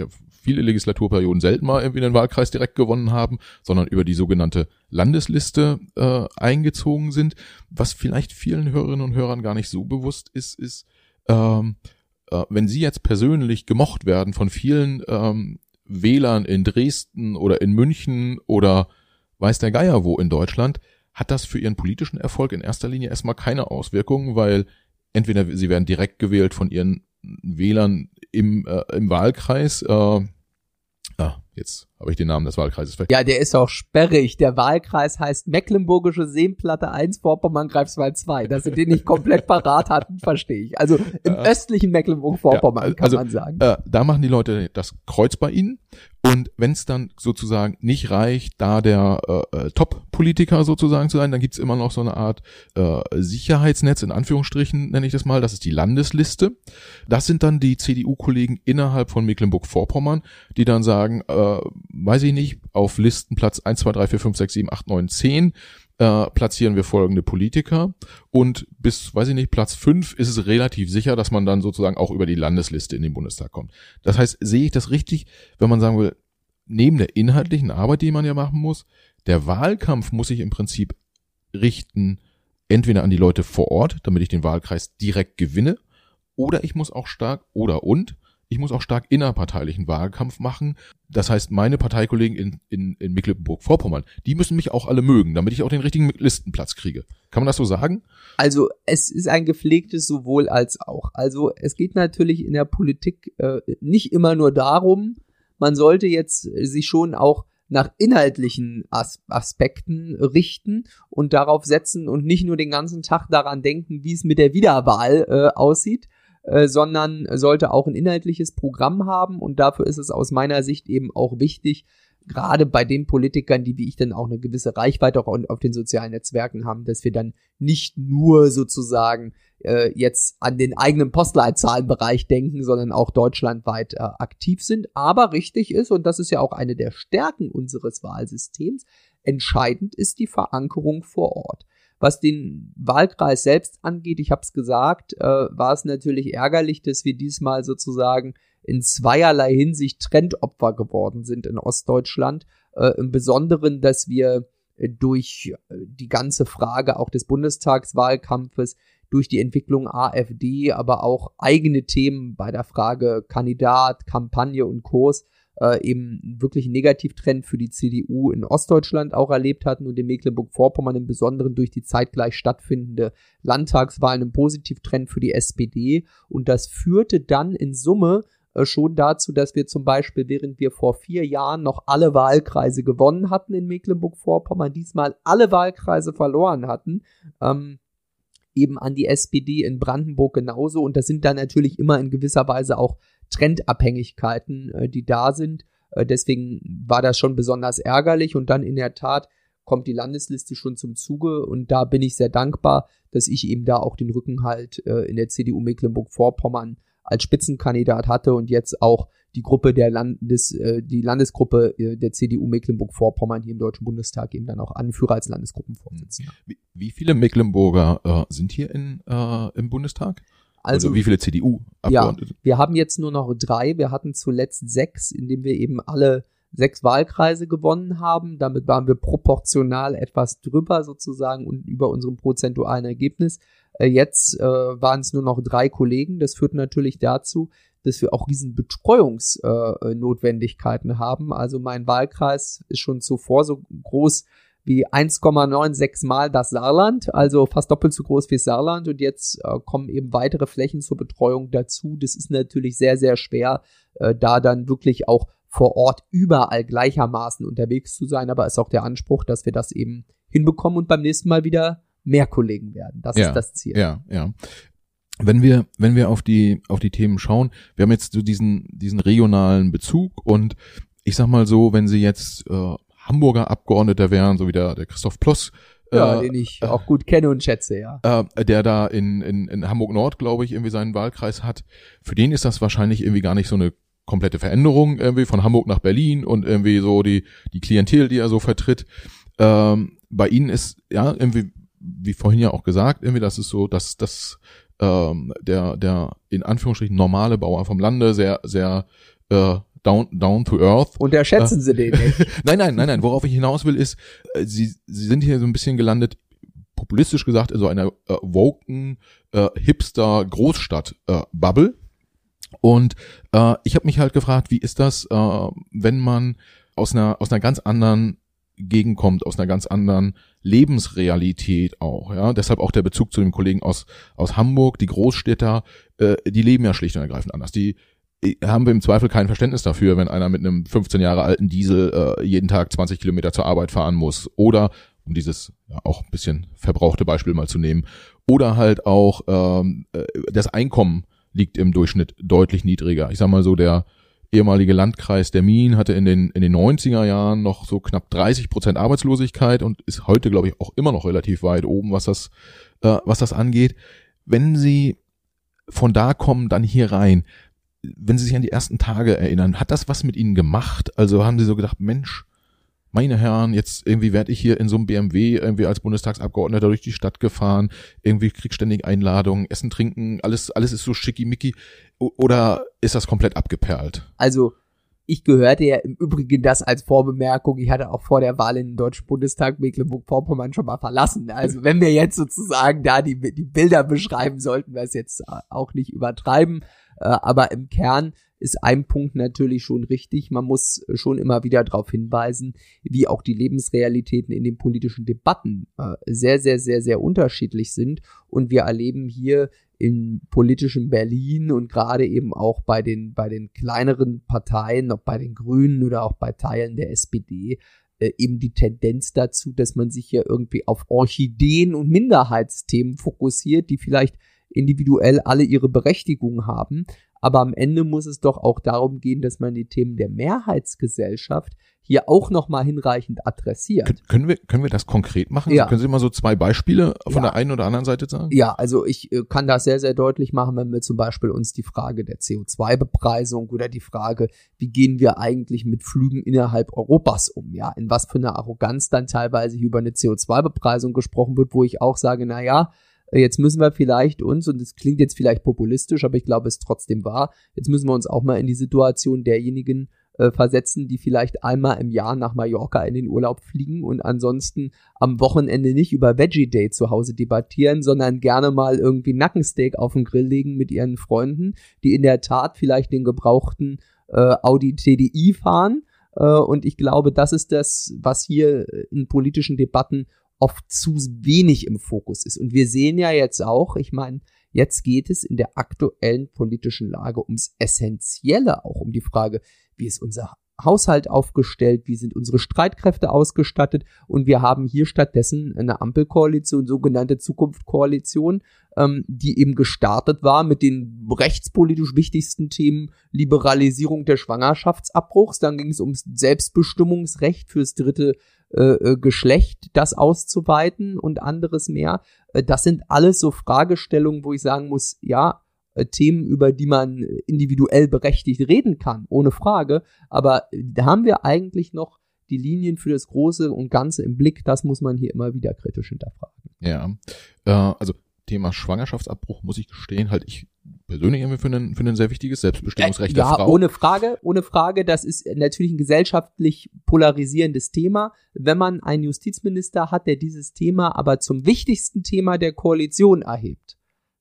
viele Legislaturperioden selten mal irgendwie den Wahlkreis direkt gewonnen haben, sondern über die sogenannte Landesliste äh, eingezogen sind. Was vielleicht vielen Hörerinnen und Hörern gar nicht so bewusst ist, ist, ähm, äh, wenn Sie jetzt persönlich gemocht werden von vielen ähm, Wählern in Dresden oder in München oder weiß der Geier wo in Deutschland, hat das für Ihren politischen Erfolg in erster Linie erstmal keine Auswirkungen, weil entweder Sie werden direkt gewählt von Ihren Wählern im, äh, im Wahlkreis, äh, Ah, jetzt habe ich den Namen des Wahlkreises vergessen. Ja, der ist auch sperrig. Der Wahlkreis heißt Mecklenburgische Seenplatte 1, Vorpommern, Greifswald 2. Dass sie den nicht komplett parat hatten, verstehe ich. Also im äh, östlichen Mecklenburg-Vorpommern ja, kann also, man sagen. Äh, da machen die Leute das Kreuz bei ihnen. Und wenn es dann sozusagen nicht reicht, da der äh, äh, Top-Politiker sozusagen zu sein, dann gibt's immer noch so eine Art äh, Sicherheitsnetz, in Anführungsstrichen nenne ich das mal, das ist die Landesliste. Das sind dann die CDU-Kollegen innerhalb von Mecklenburg-Vorpommern, die dann sagen, äh, weiß ich nicht, auf Listenplatz 1, 2, 3, 4, 5, 6, 7, 8, 9, 10 äh, platzieren wir folgende Politiker und bis, weiß ich nicht, Platz 5 ist es relativ sicher, dass man dann sozusagen auch über die Landesliste in den Bundestag kommt. Das heißt, sehe ich das richtig, wenn man sagen will, neben der inhaltlichen Arbeit, die man ja machen muss, der Wahlkampf muss sich im Prinzip richten, entweder an die Leute vor Ort, damit ich den Wahlkreis direkt gewinne, oder ich muss auch stark, oder und, ich muss auch stark innerparteilichen Wahlkampf machen. Das heißt, meine Parteikollegen in, in, in Mecklenburg-Vorpommern, die müssen mich auch alle mögen, damit ich auch den richtigen Listenplatz kriege. Kann man das so sagen? Also es ist ein gepflegtes sowohl als auch. Also es geht natürlich in der Politik äh, nicht immer nur darum, man sollte jetzt sich schon auch nach inhaltlichen As Aspekten richten und darauf setzen und nicht nur den ganzen Tag daran denken, wie es mit der Wiederwahl äh, aussieht, äh, sondern sollte auch ein inhaltliches Programm haben und dafür ist es aus meiner Sicht eben auch wichtig, gerade bei den Politikern, die wie ich dann auch eine gewisse Reichweite auch auf den sozialen Netzwerken haben, dass wir dann nicht nur sozusagen äh, jetzt an den eigenen Postleitzahlenbereich denken, sondern auch deutschlandweit äh, aktiv sind. Aber richtig ist, und das ist ja auch eine der Stärken unseres Wahlsystems, entscheidend ist die Verankerung vor Ort. Was den Wahlkreis selbst angeht, ich habe es gesagt, äh, war es natürlich ärgerlich, dass wir diesmal sozusagen in zweierlei Hinsicht Trendopfer geworden sind in Ostdeutschland. Äh, Im Besonderen, dass wir durch äh, die ganze Frage auch des Bundestagswahlkampfes, durch die Entwicklung AfD, aber auch eigene Themen bei der Frage Kandidat, Kampagne und Kurs äh, eben wirklich einen Negativtrend für die CDU in Ostdeutschland auch erlebt hatten und in Mecklenburg-Vorpommern im Besonderen durch die zeitgleich stattfindende Landtagswahl einen Positivtrend für die SPD. Und das führte dann in Summe äh, schon dazu, dass wir zum Beispiel, während wir vor vier Jahren noch alle Wahlkreise gewonnen hatten in Mecklenburg-Vorpommern, diesmal alle Wahlkreise verloren hatten. Ähm, eben an die SPD in Brandenburg genauso. Und das sind dann natürlich immer in gewisser Weise auch Trendabhängigkeiten, äh, die da sind. Äh, deswegen war das schon besonders ärgerlich. Und dann in der Tat kommt die Landesliste schon zum Zuge. Und da bin ich sehr dankbar, dass ich eben da auch den Rückenhalt äh, in der CDU Mecklenburg-Vorpommern als Spitzenkandidat hatte und jetzt auch die Gruppe der Landes, äh, die Landesgruppe äh, der CDU Mecklenburg-Vorpommern hier im Deutschen Bundestag eben dann auch Anführer als Landesgruppenvorsitzender. Wie, wie viele Mecklenburger äh, sind hier in, äh, im Bundestag? Also, also wie viele CDU-Abgeordnete? Ja, wir haben jetzt nur noch drei. Wir hatten zuletzt sechs, indem wir eben alle sechs Wahlkreise gewonnen haben. Damit waren wir proportional etwas drüber sozusagen und über unserem prozentualen Ergebnis. Äh, jetzt äh, waren es nur noch drei Kollegen. Das führt natürlich dazu, dass wir auch riesen Betreuungsnotwendigkeiten äh, haben. Also mein Wahlkreis ist schon zuvor so groß wie 1,96 Mal das Saarland, also fast doppelt so groß wie Saarland. Und jetzt äh, kommen eben weitere Flächen zur Betreuung dazu. Das ist natürlich sehr, sehr schwer, äh, da dann wirklich auch vor Ort überall gleichermaßen unterwegs zu sein, aber ist auch der Anspruch, dass wir das eben hinbekommen und beim nächsten Mal wieder mehr Kollegen werden. Das ja, ist das Ziel. Ja, ja. Wenn wir, wenn wir auf die, auf die Themen schauen, wir haben jetzt so diesen, diesen regionalen Bezug und ich sag mal so, wenn Sie jetzt äh, Hamburger Abgeordneter wären, so wie der, der Christoph Ploss, ja, äh, den ich auch gut kenne und schätze, ja. Äh, der da in, in, in Hamburg Nord, glaube ich, irgendwie seinen Wahlkreis hat. Für den ist das wahrscheinlich irgendwie gar nicht so eine komplette Veränderung irgendwie von Hamburg nach Berlin und irgendwie so die die Klientel, die er so vertritt. Ähm, bei ihnen ist ja irgendwie wie vorhin ja auch gesagt, irgendwie das ist so, dass das ähm, der der in Anführungsstrichen normale Bauer vom Lande sehr sehr äh, down, down to earth. Unterschätzen äh, Sie den nicht. nein, nein, nein, nein. Worauf ich hinaus will, ist, äh, Sie, Sie sind hier so ein bisschen gelandet, populistisch gesagt, in so einer äh, woken, äh, hipster Großstadt-Bubble. Äh, und äh, ich habe mich halt gefragt, wie ist das, äh, wenn man aus einer, aus einer ganz anderen Gegend kommt, aus einer ganz anderen Lebensrealität auch, ja. Deshalb auch der Bezug zu dem Kollegen aus, aus Hamburg, die Großstädter, äh, die leben ja schlicht und ergreifend anders. Die haben wir im Zweifel kein Verständnis dafür, wenn einer mit einem 15 Jahre alten Diesel äh, jeden Tag 20 Kilometer zur Arbeit fahren muss. Oder, um dieses ja, auch ein bisschen verbrauchte Beispiel mal zu nehmen, oder halt auch ähm, äh, das Einkommen liegt im Durchschnitt deutlich niedriger. Ich sag mal so, der ehemalige Landkreis der Mien hatte in den, in den 90er Jahren noch so knapp 30 Prozent Arbeitslosigkeit und ist heute, glaube ich, auch immer noch relativ weit oben, was das, äh, was das angeht. Wenn Sie von da kommen, dann hier rein, wenn Sie sich an die ersten Tage erinnern, hat das was mit Ihnen gemacht? Also haben Sie so gedacht, Mensch, meine Herren, jetzt irgendwie werde ich hier in so einem BMW irgendwie als Bundestagsabgeordneter durch die Stadt gefahren, irgendwie krieg ständig Einladungen, Essen, Trinken, alles, alles ist so schickimicki. Oder ist das komplett abgeperlt? Also, ich gehörte ja im Übrigen das als Vorbemerkung. Ich hatte auch vor der Wahl in den Deutschen Bundestag Mecklenburg-Vorpommern schon mal verlassen. Also wenn wir jetzt sozusagen da die, die Bilder beschreiben, sollten wir es jetzt auch nicht übertreiben. Äh, aber im Kern ist ein Punkt natürlich schon richtig. Man muss schon immer wieder darauf hinweisen, wie auch die Lebensrealitäten in den politischen Debatten äh, sehr, sehr, sehr, sehr unterschiedlich sind. Und wir erleben hier in politischem Berlin und gerade eben auch bei den, bei den kleineren Parteien, auch bei den Grünen oder auch bei Teilen der SPD, äh, eben die Tendenz dazu, dass man sich hier irgendwie auf Orchideen und Minderheitsthemen fokussiert, die vielleicht individuell alle ihre Berechtigung haben. Aber am Ende muss es doch auch darum gehen, dass man die Themen der Mehrheitsgesellschaft hier auch nochmal hinreichend adressiert. Kön können wir, können wir das konkret machen? Ja. können Sie mal so zwei Beispiele von ja. der einen oder anderen Seite sagen? Ja, also ich äh, kann das sehr, sehr deutlich machen, wenn wir zum Beispiel uns die Frage der CO2-Bepreisung oder die Frage, wie gehen wir eigentlich mit Flügen innerhalb Europas um? Ja, in was für eine Arroganz dann teilweise über eine CO2-Bepreisung gesprochen wird, wo ich auch sage, na ja, jetzt müssen wir vielleicht uns, und das klingt jetzt vielleicht populistisch, aber ich glaube, es ist trotzdem wahr, jetzt müssen wir uns auch mal in die Situation derjenigen äh, versetzen, die vielleicht einmal im Jahr nach Mallorca in den Urlaub fliegen und ansonsten am Wochenende nicht über Veggie Day zu Hause debattieren, sondern gerne mal irgendwie Nackensteak auf den Grill legen mit ihren Freunden, die in der Tat vielleicht den gebrauchten äh, Audi TDI fahren. Äh, und ich glaube, das ist das, was hier in politischen Debatten oft zu wenig im Fokus ist. Und wir sehen ja jetzt auch, ich meine, jetzt geht es in der aktuellen politischen Lage ums Essentielle, auch um die Frage, wie ist unser Haushalt aufgestellt, wie sind unsere Streitkräfte ausgestattet und wir haben hier stattdessen eine Ampelkoalition, sogenannte Zukunftskoalition, ähm, die eben gestartet war mit den rechtspolitisch wichtigsten Themen Liberalisierung der Schwangerschaftsabbruchs, dann ging es ums Selbstbestimmungsrecht fürs dritte äh, äh, Geschlecht, das auszuweiten und anderes mehr. Äh, das sind alles so Fragestellungen, wo ich sagen muss, ja, Themen, über die man individuell berechtigt reden kann, ohne Frage. Aber da haben wir eigentlich noch die Linien für das Große und Ganze im Blick. Das muss man hier immer wieder kritisch hinterfragen. Ja, äh, also Thema Schwangerschaftsabbruch, muss ich gestehen, halt ich persönlich irgendwie für ein, für ein sehr wichtiges Selbstbestimmungsrecht ja, der Frau. ohne Frage, ohne Frage. Das ist natürlich ein gesellschaftlich polarisierendes Thema. Wenn man einen Justizminister hat, der dieses Thema aber zum wichtigsten Thema der Koalition erhebt,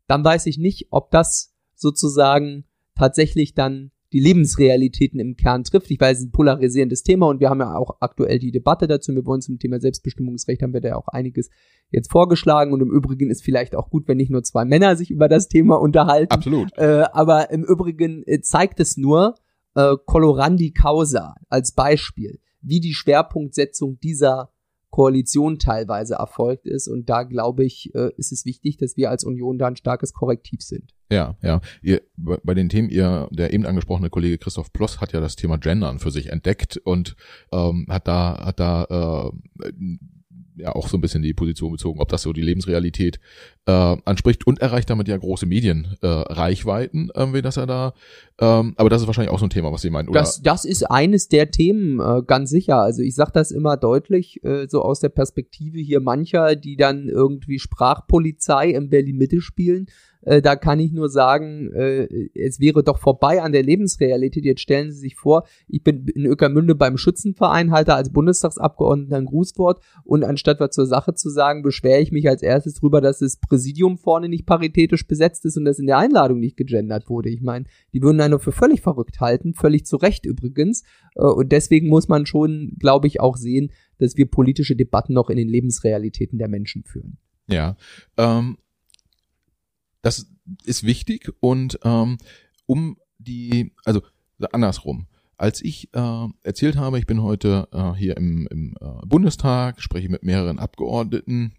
dann weiß ich nicht, ob das sozusagen tatsächlich dann die Lebensrealitäten im Kern trifft. Ich weiß, es ist ein polarisierendes Thema und wir haben ja auch aktuell die Debatte dazu. Wir wollen zum Thema Selbstbestimmungsrecht haben wir da ja auch einiges jetzt vorgeschlagen und im Übrigen ist vielleicht auch gut, wenn nicht nur zwei Männer sich über das Thema unterhalten. Absolut. Äh, aber im Übrigen äh, zeigt es nur, äh, Colorandi Causa als Beispiel, wie die Schwerpunktsetzung dieser Koalition teilweise erfolgt ist. Und da glaube ich, äh, ist es wichtig, dass wir als Union da ein starkes Korrektiv sind. Ja, ja. Ihr, bei den Themen, ihr, der eben angesprochene Kollege Christoph Ploss hat ja das Thema Gendern für sich entdeckt und ähm, hat da, hat da äh, ja auch so ein bisschen die Position bezogen, ob das so die Lebensrealität äh, anspricht und erreicht damit ja große Medienreichweiten, äh, irgendwie, dass er da. Ähm, aber das ist wahrscheinlich auch so ein Thema, was Sie meinen, oder? Das, das ist eines der Themen, äh, ganz sicher. Also ich sage das immer deutlich, äh, so aus der Perspektive hier mancher, die dann irgendwie Sprachpolizei im Berlin Mitte spielen äh, da kann ich nur sagen, äh, es wäre doch vorbei an der Lebensrealität. Jetzt stellen Sie sich vor, ich bin in Öckermünde beim Schützenverein, halte als Bundestagsabgeordneter ein Grußwort und anstatt was zur Sache zu sagen, beschwere ich mich als erstes drüber, dass das Präsidium vorne nicht paritätisch besetzt ist und dass in der Einladung nicht gegendert wurde. Ich meine, die würden einen für völlig verrückt halten, völlig zu Recht übrigens. Äh, und deswegen muss man schon, glaube ich, auch sehen, dass wir politische Debatten noch in den Lebensrealitäten der Menschen führen. Ja, ähm, das ist wichtig und ähm, um die, also andersrum. Als ich äh, erzählt habe, ich bin heute äh, hier im, im äh, Bundestag, spreche mit mehreren Abgeordneten,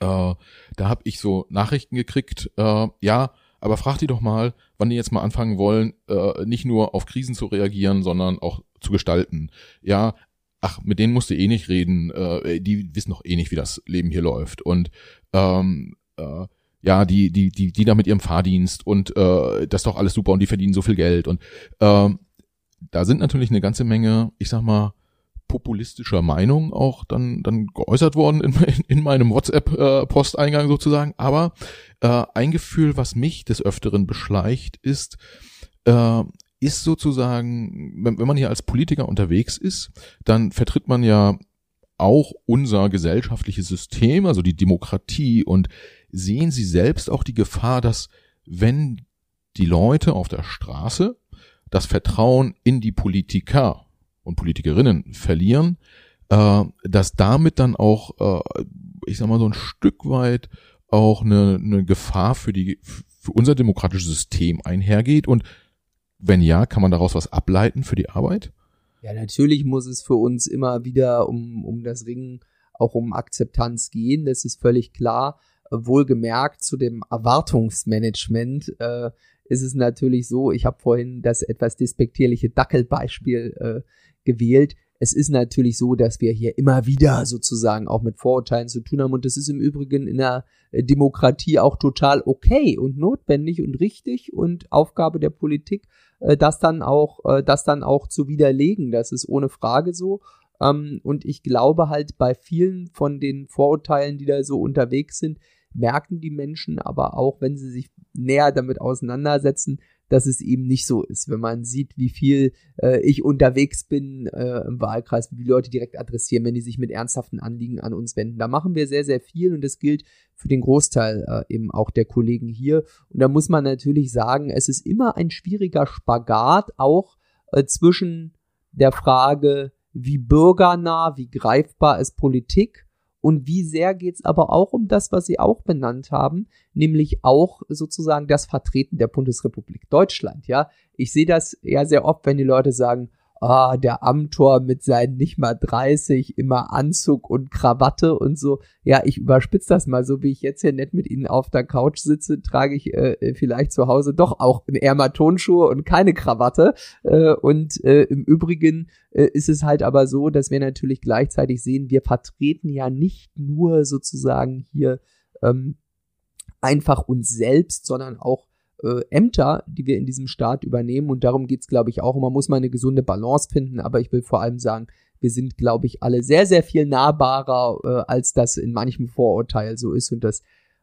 äh, da habe ich so Nachrichten gekriegt, äh, ja, aber frag die doch mal, wann die jetzt mal anfangen wollen, äh, nicht nur auf Krisen zu reagieren, sondern auch zu gestalten. Ja, ach, mit denen musst du eh nicht reden, äh, die wissen doch eh nicht, wie das Leben hier läuft. Und ähm, äh, ja, die, die, die, die da mit ihrem Fahrdienst und äh, das ist doch alles super und die verdienen so viel Geld. Und ähm, da sind natürlich eine ganze Menge, ich sag mal, populistischer Meinung auch dann, dann geäußert worden in, in meinem WhatsApp-Posteingang äh, sozusagen. Aber äh, ein Gefühl, was mich des Öfteren beschleicht, ist, äh, ist sozusagen, wenn, wenn man hier als Politiker unterwegs ist, dann vertritt man ja auch unser gesellschaftliches System, also die Demokratie und sehen Sie selbst auch die Gefahr, dass wenn die Leute auf der Straße das Vertrauen in die Politiker und Politikerinnen verlieren, äh, dass damit dann auch, äh, ich sag mal, so ein Stück weit auch eine, eine Gefahr für die für unser demokratisches System einhergeht und wenn ja, kann man daraus was ableiten für die Arbeit? Ja, natürlich muss es für uns immer wieder um, um das Ringen auch um Akzeptanz gehen, das ist völlig klar wohlgemerkt zu dem Erwartungsmanagement äh, ist es natürlich so, ich habe vorhin das etwas despektierliche Dackelbeispiel äh, gewählt. Es ist natürlich so, dass wir hier immer wieder sozusagen auch mit Vorurteilen zu tun haben und das ist im Übrigen in der Demokratie auch total okay und notwendig und richtig und Aufgabe der Politik, äh, das dann auch, äh, das dann auch zu widerlegen. Das ist ohne Frage so. Ähm, und ich glaube halt bei vielen von den Vorurteilen, die da so unterwegs sind, merken die Menschen aber auch, wenn sie sich näher damit auseinandersetzen, dass es eben nicht so ist. Wenn man sieht, wie viel äh, ich unterwegs bin äh, im Wahlkreis, wie die Leute direkt adressieren, wenn die sich mit ernsthaften Anliegen an uns wenden. Da machen wir sehr, sehr viel und das gilt für den Großteil äh, eben auch der Kollegen hier. Und da muss man natürlich sagen, es ist immer ein schwieriger Spagat auch äh, zwischen der Frage, wie bürgernah, wie greifbar ist Politik und wie sehr geht es aber auch um das, was Sie auch benannt haben, nämlich auch sozusagen das Vertreten der Bundesrepublik Deutschland. Ja, ich sehe das ja sehr oft, wenn die Leute sagen, ah, der Amtor mit seinen nicht mal 30, immer Anzug und Krawatte und so. Ja, ich überspitze das mal, so wie ich jetzt hier nett mit Ihnen auf der Couch sitze, trage ich äh, vielleicht zu Hause doch auch eher mal Tonschuhe und keine Krawatte. Äh, und äh, im Übrigen äh, ist es halt aber so, dass wir natürlich gleichzeitig sehen, wir vertreten ja nicht nur sozusagen hier ähm, einfach uns selbst, sondern auch äh, Ämter, die wir in diesem Staat übernehmen. Und darum geht's, glaube ich, auch. Und man muss mal eine gesunde Balance finden. Aber ich will vor allem sagen, wir sind, glaube ich, alle sehr, sehr viel nahbarer, äh, als das in manchem Vorurteil so ist. Und das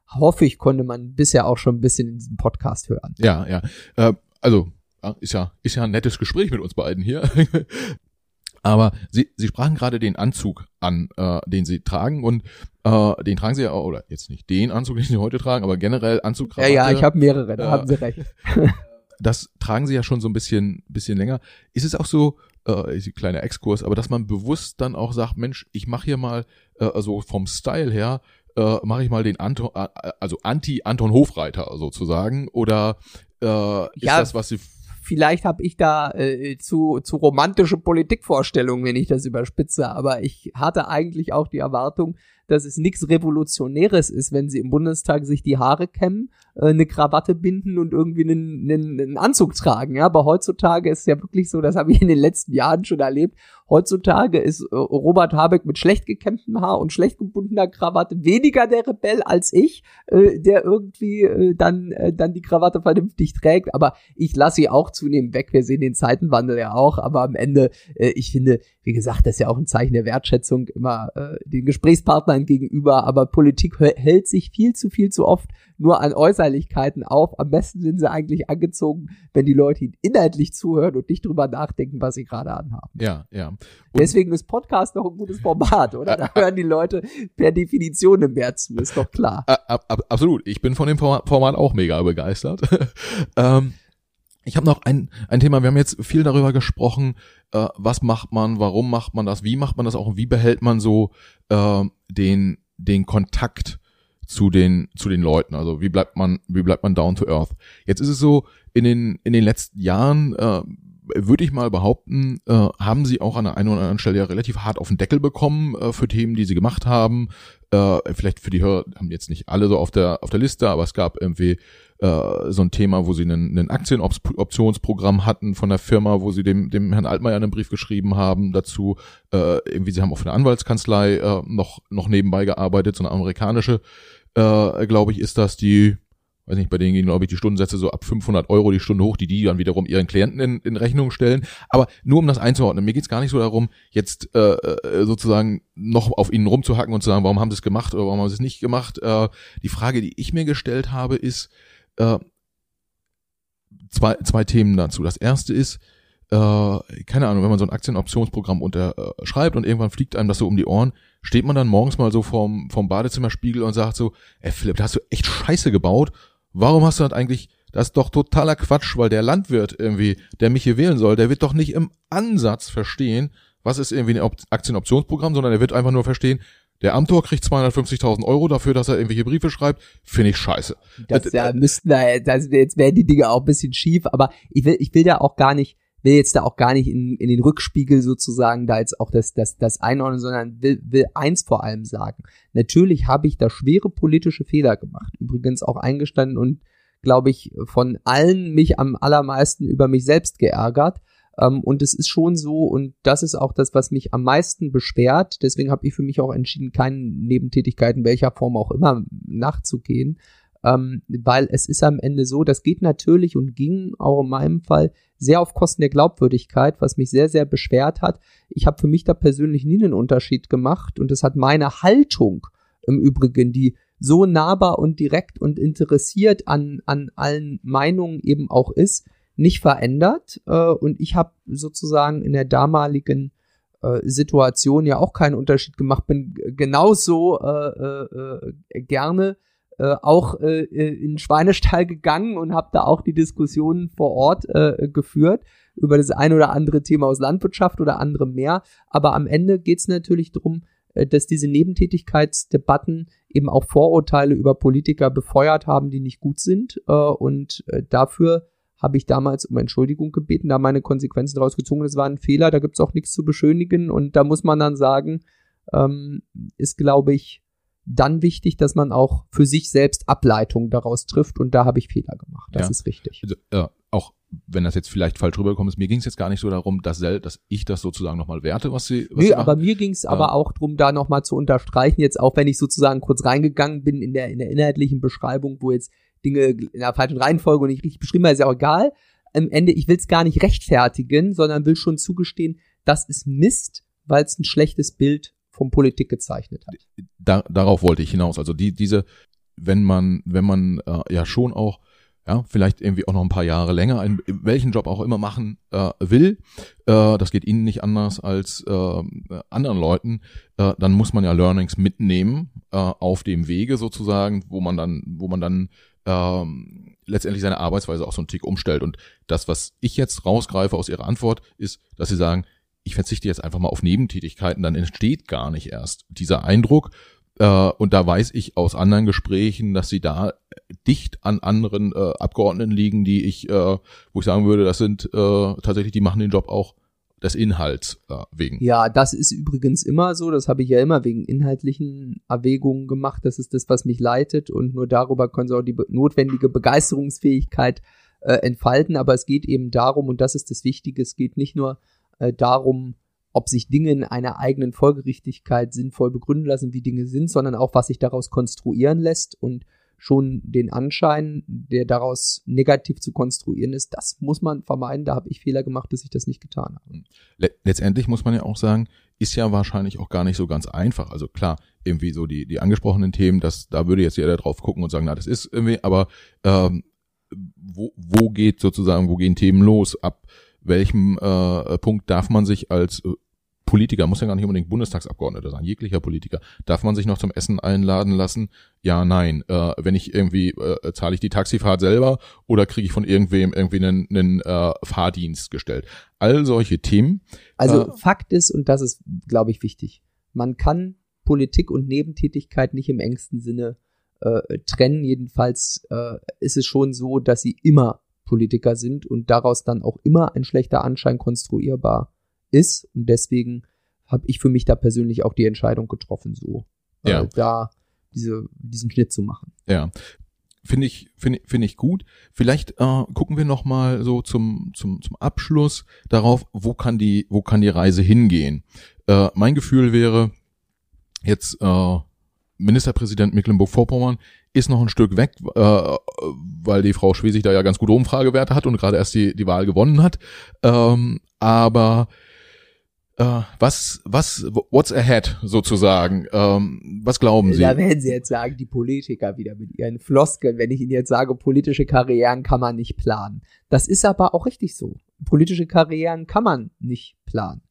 hoffe ich, konnte man bisher auch schon ein bisschen in diesem Podcast hören. Ja, ja. Äh, also, ist ja, ist ja ein nettes Gespräch mit uns beiden hier. Aber Sie, Sie sprachen gerade den Anzug an, äh, den Sie tragen und äh, den tragen Sie ja auch, oder jetzt nicht den Anzug, den Sie heute tragen, aber generell Anzug. Krawatte, ja, ja, ich habe mehrere, da äh, haben Sie recht. das tragen Sie ja schon so ein bisschen, bisschen länger. Ist es auch so, äh, kleiner Exkurs, aber dass man bewusst dann auch sagt, Mensch, ich mache hier mal, äh, also vom Style her, äh, mache ich mal den Anton, äh, also Anti-Anton Hofreiter sozusagen, oder äh, ist ja, das, was Sie vielleicht habe ich da äh, zu, zu romantische Politikvorstellungen, wenn ich das überspitze, aber ich hatte eigentlich auch die Erwartung, dass es nichts Revolutionäres ist, wenn sie im Bundestag sich die Haare kämmen, äh, eine Krawatte binden und irgendwie einen, einen, einen Anzug tragen. Ja, aber heutzutage ist es ja wirklich so, das habe ich in den letzten Jahren schon erlebt. Heutzutage ist äh, Robert Habeck mit schlecht gekämmtem Haar und schlecht gebundener Krawatte weniger der Rebell als ich, äh, der irgendwie äh, dann äh, dann die Krawatte vernünftig trägt. Aber ich lasse sie auch zunehmend weg. Wir sehen den Zeitenwandel ja auch. Aber am Ende, äh, ich finde, wie gesagt, das ist ja auch ein Zeichen der Wertschätzung immer äh, den Gesprächspartnern gegenüber. Aber Politik hält sich viel zu viel zu oft nur an Äußerlichkeiten auf. Am besten sind sie eigentlich angezogen, wenn die Leute ihnen inhaltlich zuhören und nicht drüber nachdenken, was sie gerade anhaben. Ja, ja. Und Deswegen ist Podcast noch ein gutes Format, oder? Da hören die Leute per Definition mehr zu, ist doch klar. Ab, ab, absolut. Ich bin von dem Format auch mega begeistert. ähm, ich habe noch ein, ein Thema, wir haben jetzt viel darüber gesprochen, äh, was macht man, warum macht man das, wie macht man das auch und wie behält man so äh, den, den Kontakt zu den, zu den Leuten. Also wie bleibt man, wie bleibt man down to earth? Jetzt ist es so, in den, in den letzten Jahren, äh, würde ich mal behaupten, äh, haben sie auch an der einen oder anderen Stelle ja relativ hart auf den Deckel bekommen äh, für Themen, die sie gemacht haben. Äh, vielleicht für die Hörer haben jetzt nicht alle so auf der auf der Liste, aber es gab irgendwie äh, so ein Thema, wo sie einen, einen Aktienoptionsprogramm hatten von der Firma, wo sie dem dem Herrn Altmaier einen Brief geschrieben haben dazu. Äh, irgendwie sie haben auch für eine Anwaltskanzlei äh, noch noch nebenbei gearbeitet, so eine amerikanische äh, glaube ich, ist das die, weiß nicht, bei denen gehen, glaube ich, die Stundensätze so ab 500 Euro die Stunde hoch, die die dann wiederum ihren Klienten in, in Rechnung stellen. Aber nur um das einzuordnen, mir geht's gar nicht so darum, jetzt äh, äh, sozusagen noch auf ihnen rumzuhacken und zu sagen, warum haben sie es gemacht oder warum haben sie es nicht gemacht. Äh, die Frage, die ich mir gestellt habe, ist äh, zwei, zwei Themen dazu. Das erste ist, äh, keine Ahnung, wenn man so ein Aktienoptionsprogramm unterschreibt und irgendwann fliegt einem das so um die Ohren, steht man dann morgens mal so vorm, vorm Badezimmerspiegel und sagt so, ey Philipp, da hast du echt Scheiße gebaut. Warum hast du das eigentlich, das ist doch totaler Quatsch, weil der Landwirt irgendwie, der mich hier wählen soll, der wird doch nicht im Ansatz verstehen, was ist irgendwie ein Aktienoptionsprogramm, sondern er wird einfach nur verstehen, der Amtor kriegt 250.000 Euro dafür, dass er irgendwelche Briefe schreibt. Finde ich scheiße. Das ja, müssten da, das, jetzt werden die Dinge auch ein bisschen schief, aber ich will, ich will da auch gar nicht, will jetzt da auch gar nicht in, in den Rückspiegel sozusagen da jetzt auch das, das, das einordnen, sondern will, will eins vor allem sagen. Natürlich habe ich da schwere politische Fehler gemacht. Übrigens auch eingestanden und glaube ich von allen mich am allermeisten über mich selbst geärgert. Ähm, und es ist schon so, und das ist auch das, was mich am meisten beschwert. Deswegen habe ich für mich auch entschieden, keinen Nebentätigkeiten welcher Form auch immer nachzugehen ähm, weil es ist am Ende so, das geht natürlich und ging auch in meinem Fall sehr auf Kosten der Glaubwürdigkeit, was mich sehr, sehr beschwert hat. Ich habe für mich da persönlich nie einen Unterschied gemacht und es hat meine Haltung im Übrigen, die so nahbar und direkt und interessiert an, an allen Meinungen eben auch ist, nicht verändert. Äh, und ich habe sozusagen in der damaligen äh, Situation ja auch keinen Unterschied gemacht, bin genauso äh, äh, äh gerne äh, auch äh, äh, in Schweinestall gegangen und habe da auch die Diskussionen vor Ort äh, geführt über das ein oder andere Thema aus Landwirtschaft oder andere mehr. Aber am Ende geht es natürlich darum, äh, dass diese Nebentätigkeitsdebatten eben auch Vorurteile über Politiker befeuert haben, die nicht gut sind. Und dafür habe ich damals um Entschuldigung gebeten, da meine Konsequenzen rausgezogen. Es war ein Fehler, da gibt's auch nichts zu beschönigen. Und da muss man dann sagen, ähm, ist, glaube ich, dann wichtig, dass man auch für sich selbst Ableitungen daraus trifft und da habe ich Fehler gemacht. Das ja. ist richtig. Also, äh, auch wenn das jetzt vielleicht falsch rübergekommen ist, mir ging es jetzt gar nicht so darum, dass, dass ich das sozusagen nochmal werte, was sie. Was Nö, sie aber mir ging es aber auch drum, da nochmal zu unterstreichen, jetzt auch wenn ich sozusagen kurz reingegangen bin in der, in der inhaltlichen Beschreibung, wo jetzt Dinge in der falschen Reihenfolge und nicht richtig beschrieben ist ja auch egal. Am Ende, ich will es gar nicht rechtfertigen, sondern will schon zugestehen, das ist Mist, weil es ein schlechtes Bild von Politik gezeichnet hat. Da, darauf wollte ich hinaus. Also die, diese, wenn man, wenn man äh, ja schon auch ja, vielleicht irgendwie auch noch ein paar Jahre länger, in welchen Job auch immer machen äh, will, äh, das geht Ihnen nicht anders als äh, anderen Leuten, äh, dann muss man ja Learnings mitnehmen äh, auf dem Wege sozusagen, wo man dann, wo man dann ähm, letztendlich seine Arbeitsweise auch so einen Tick umstellt. Und das, was ich jetzt rausgreife aus Ihrer Antwort, ist, dass Sie sagen, ich verzichte jetzt einfach mal auf Nebentätigkeiten, dann entsteht gar nicht erst dieser Eindruck. Äh, und da weiß ich aus anderen Gesprächen, dass sie da dicht an anderen äh, Abgeordneten liegen, die ich, äh, wo ich sagen würde, das sind tatsächlich, die machen den Job auch des Inhalts wegen. Ja, das ist übrigens immer so. Das habe ich ja immer wegen inhaltlichen Erwägungen gemacht. Das ist das, was mich leitet und nur darüber können sie auch die notwendige Begeisterungsfähigkeit äh, entfalten. Aber es geht eben darum, und das ist das Wichtige, es geht nicht nur äh, darum, ob sich Dinge in einer eigenen Folgerichtigkeit sinnvoll begründen lassen, wie Dinge sind, sondern auch, was sich daraus konstruieren lässt und schon den Anschein, der daraus negativ zu konstruieren ist, das muss man vermeiden. Da habe ich Fehler gemacht, dass ich das nicht getan habe. Letztendlich muss man ja auch sagen, ist ja wahrscheinlich auch gar nicht so ganz einfach. Also klar, irgendwie so die, die angesprochenen Themen, das, da würde jetzt jeder drauf gucken und sagen, na, das ist irgendwie, aber ähm, wo, wo geht sozusagen, wo gehen Themen los? Ab welchem äh, Punkt darf man sich als äh, Politiker, muss ja gar nicht unbedingt Bundestagsabgeordneter sein, jeglicher Politiker, darf man sich noch zum Essen einladen lassen? Ja, nein. Äh, wenn ich irgendwie, äh, zahle ich die Taxifahrt selber oder kriege ich von irgendwem irgendwie einen, einen äh, Fahrdienst gestellt? All solche Themen. Also äh, Fakt ist, und das ist, glaube ich, wichtig, man kann Politik und Nebentätigkeit nicht im engsten Sinne äh, trennen. Jedenfalls äh, ist es schon so, dass sie immer Politiker sind und daraus dann auch immer ein schlechter Anschein konstruierbar ist. Und deswegen habe ich für mich da persönlich auch die Entscheidung getroffen, so ja. äh, da diese, diesen Schnitt zu machen. Ja. Finde ich, finde finde ich gut. Vielleicht äh, gucken wir noch mal so zum, zum, zum Abschluss darauf, wo kann die, wo kann die Reise hingehen? Äh, mein Gefühl wäre, jetzt äh, Ministerpräsident Mecklenburg-Vorpommern ist noch ein Stück weg, äh, weil die Frau Schwesig da ja ganz gute Umfragewerte hat und gerade erst die, die Wahl gewonnen hat. Ähm, aber Uh, was, was, what's ahead sozusagen? Ähm, was glauben Sie? Da werden Sie jetzt sagen, die Politiker wieder mit ihren Floskeln, wenn ich Ihnen jetzt sage, politische Karrieren kann man nicht planen. Das ist aber auch richtig so. Politische Karrieren kann man nicht planen.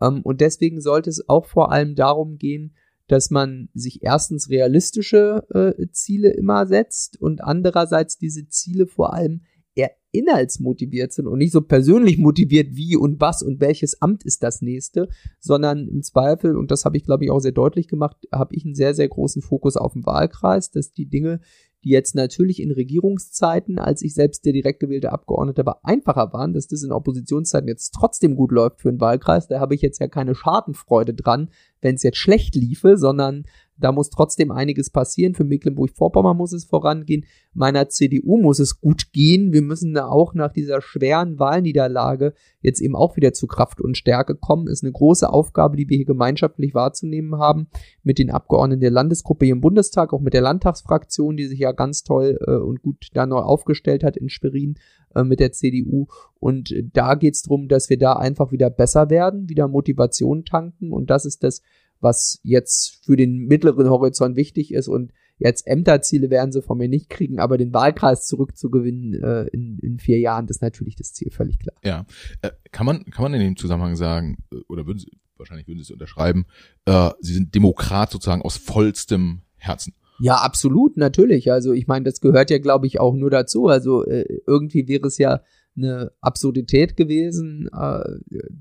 Ähm, und deswegen sollte es auch vor allem darum gehen, dass man sich erstens realistische äh, Ziele immer setzt und andererseits diese Ziele vor allem eher inhaltsmotiviert sind und nicht so persönlich motiviert, wie und was und welches Amt ist das nächste, sondern im Zweifel, und das habe ich glaube ich auch sehr deutlich gemacht, habe ich einen sehr, sehr großen Fokus auf den Wahlkreis, dass die Dinge, die jetzt natürlich in Regierungszeiten, als ich selbst der direkt gewählte Abgeordnete war, einfacher waren, dass das in Oppositionszeiten jetzt trotzdem gut läuft für einen Wahlkreis. Da habe ich jetzt ja keine Schadenfreude dran, wenn es jetzt schlecht liefe, sondern da muss trotzdem einiges passieren. Für Mecklenburg-Vorpommern muss es vorangehen. Meiner CDU muss es gut gehen. Wir müssen da auch nach dieser schweren Wahlniederlage jetzt eben auch wieder zu Kraft und Stärke kommen. Ist eine große Aufgabe, die wir hier gemeinschaftlich wahrzunehmen haben mit den Abgeordneten der Landesgruppe hier im Bundestag, auch mit der Landtagsfraktion, die sich ja ganz toll äh, und gut da neu aufgestellt hat in Schwerin äh, mit der CDU. Und da geht es darum, dass wir da einfach wieder besser werden, wieder Motivation tanken. Und das ist das, was jetzt für den mittleren Horizont wichtig ist und jetzt Ämterziele werden sie von mir nicht kriegen, aber den Wahlkreis zurückzugewinnen äh, in, in vier Jahren, das ist natürlich das Ziel, völlig klar. Ja, äh, kann man kann man in dem Zusammenhang sagen äh, oder würden Sie wahrscheinlich würden Sie es unterschreiben, äh, Sie sind Demokrat sozusagen aus vollstem Herzen. Ja, absolut, natürlich. Also ich meine, das gehört ja, glaube ich, auch nur dazu. Also äh, irgendwie wäre es ja eine Absurdität gewesen, äh,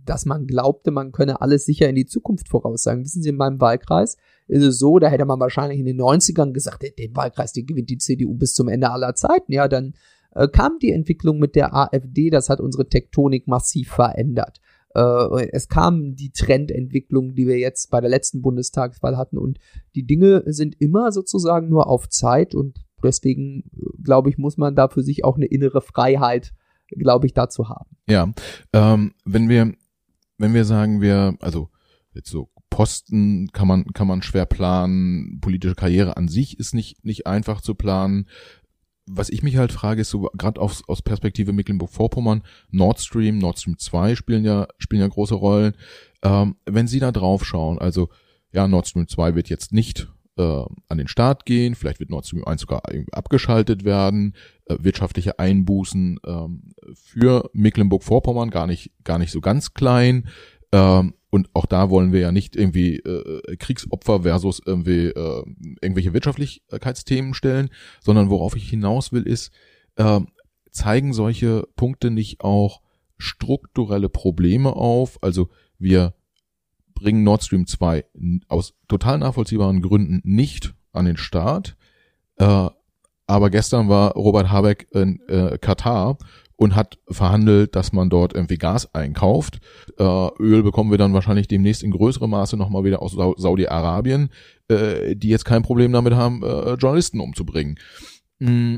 dass man glaubte, man könne alles sicher in die Zukunft voraussagen. Wissen Sie, in meinem Wahlkreis ist es so, da hätte man wahrscheinlich in den 90ern gesagt, den Wahlkreis, den gewinnt die CDU bis zum Ende aller Zeiten. Ja, dann äh, kam die Entwicklung mit der AfD, das hat unsere Tektonik massiv verändert. Äh, es kam die Trendentwicklung, die wir jetzt bei der letzten Bundestagswahl hatten und die Dinge sind immer sozusagen nur auf Zeit und deswegen, glaube ich, muss man da für sich auch eine innere Freiheit glaube ich, dazu haben. Ja, ähm, wenn wir, wenn wir sagen, wir, also jetzt so Posten kann man, kann man schwer planen, politische Karriere an sich ist nicht, nicht einfach zu planen. Was ich mich halt frage, ist so gerade aus, aus Perspektive Mecklenburg-Vorpommern, Nord Stream, Nord Stream 2 spielen ja, spielen ja große Rollen. Ähm, wenn Sie da drauf schauen, also ja, Nord Stream 2 wird jetzt nicht äh, an den Start gehen, vielleicht wird Nord Stream 1 sogar abgeschaltet werden, äh, wirtschaftliche Einbußen ähm, für Mecklenburg-Vorpommern gar nicht, gar nicht so ganz klein. Ähm, und auch da wollen wir ja nicht irgendwie äh, Kriegsopfer versus irgendwie äh, irgendwelche Wirtschaftlichkeitsthemen stellen, sondern worauf ich hinaus will, ist, äh, zeigen solche Punkte nicht auch strukturelle Probleme auf? Also wir bringen Nord Stream 2 aus total nachvollziehbaren Gründen nicht an den Start. Äh, aber gestern war Robert Habeck in äh, Katar und hat verhandelt, dass man dort irgendwie Gas einkauft. Äh, Öl bekommen wir dann wahrscheinlich demnächst in größerem Maße nochmal wieder aus Saudi-Arabien, äh, die jetzt kein Problem damit haben, äh, Journalisten umzubringen. Mm,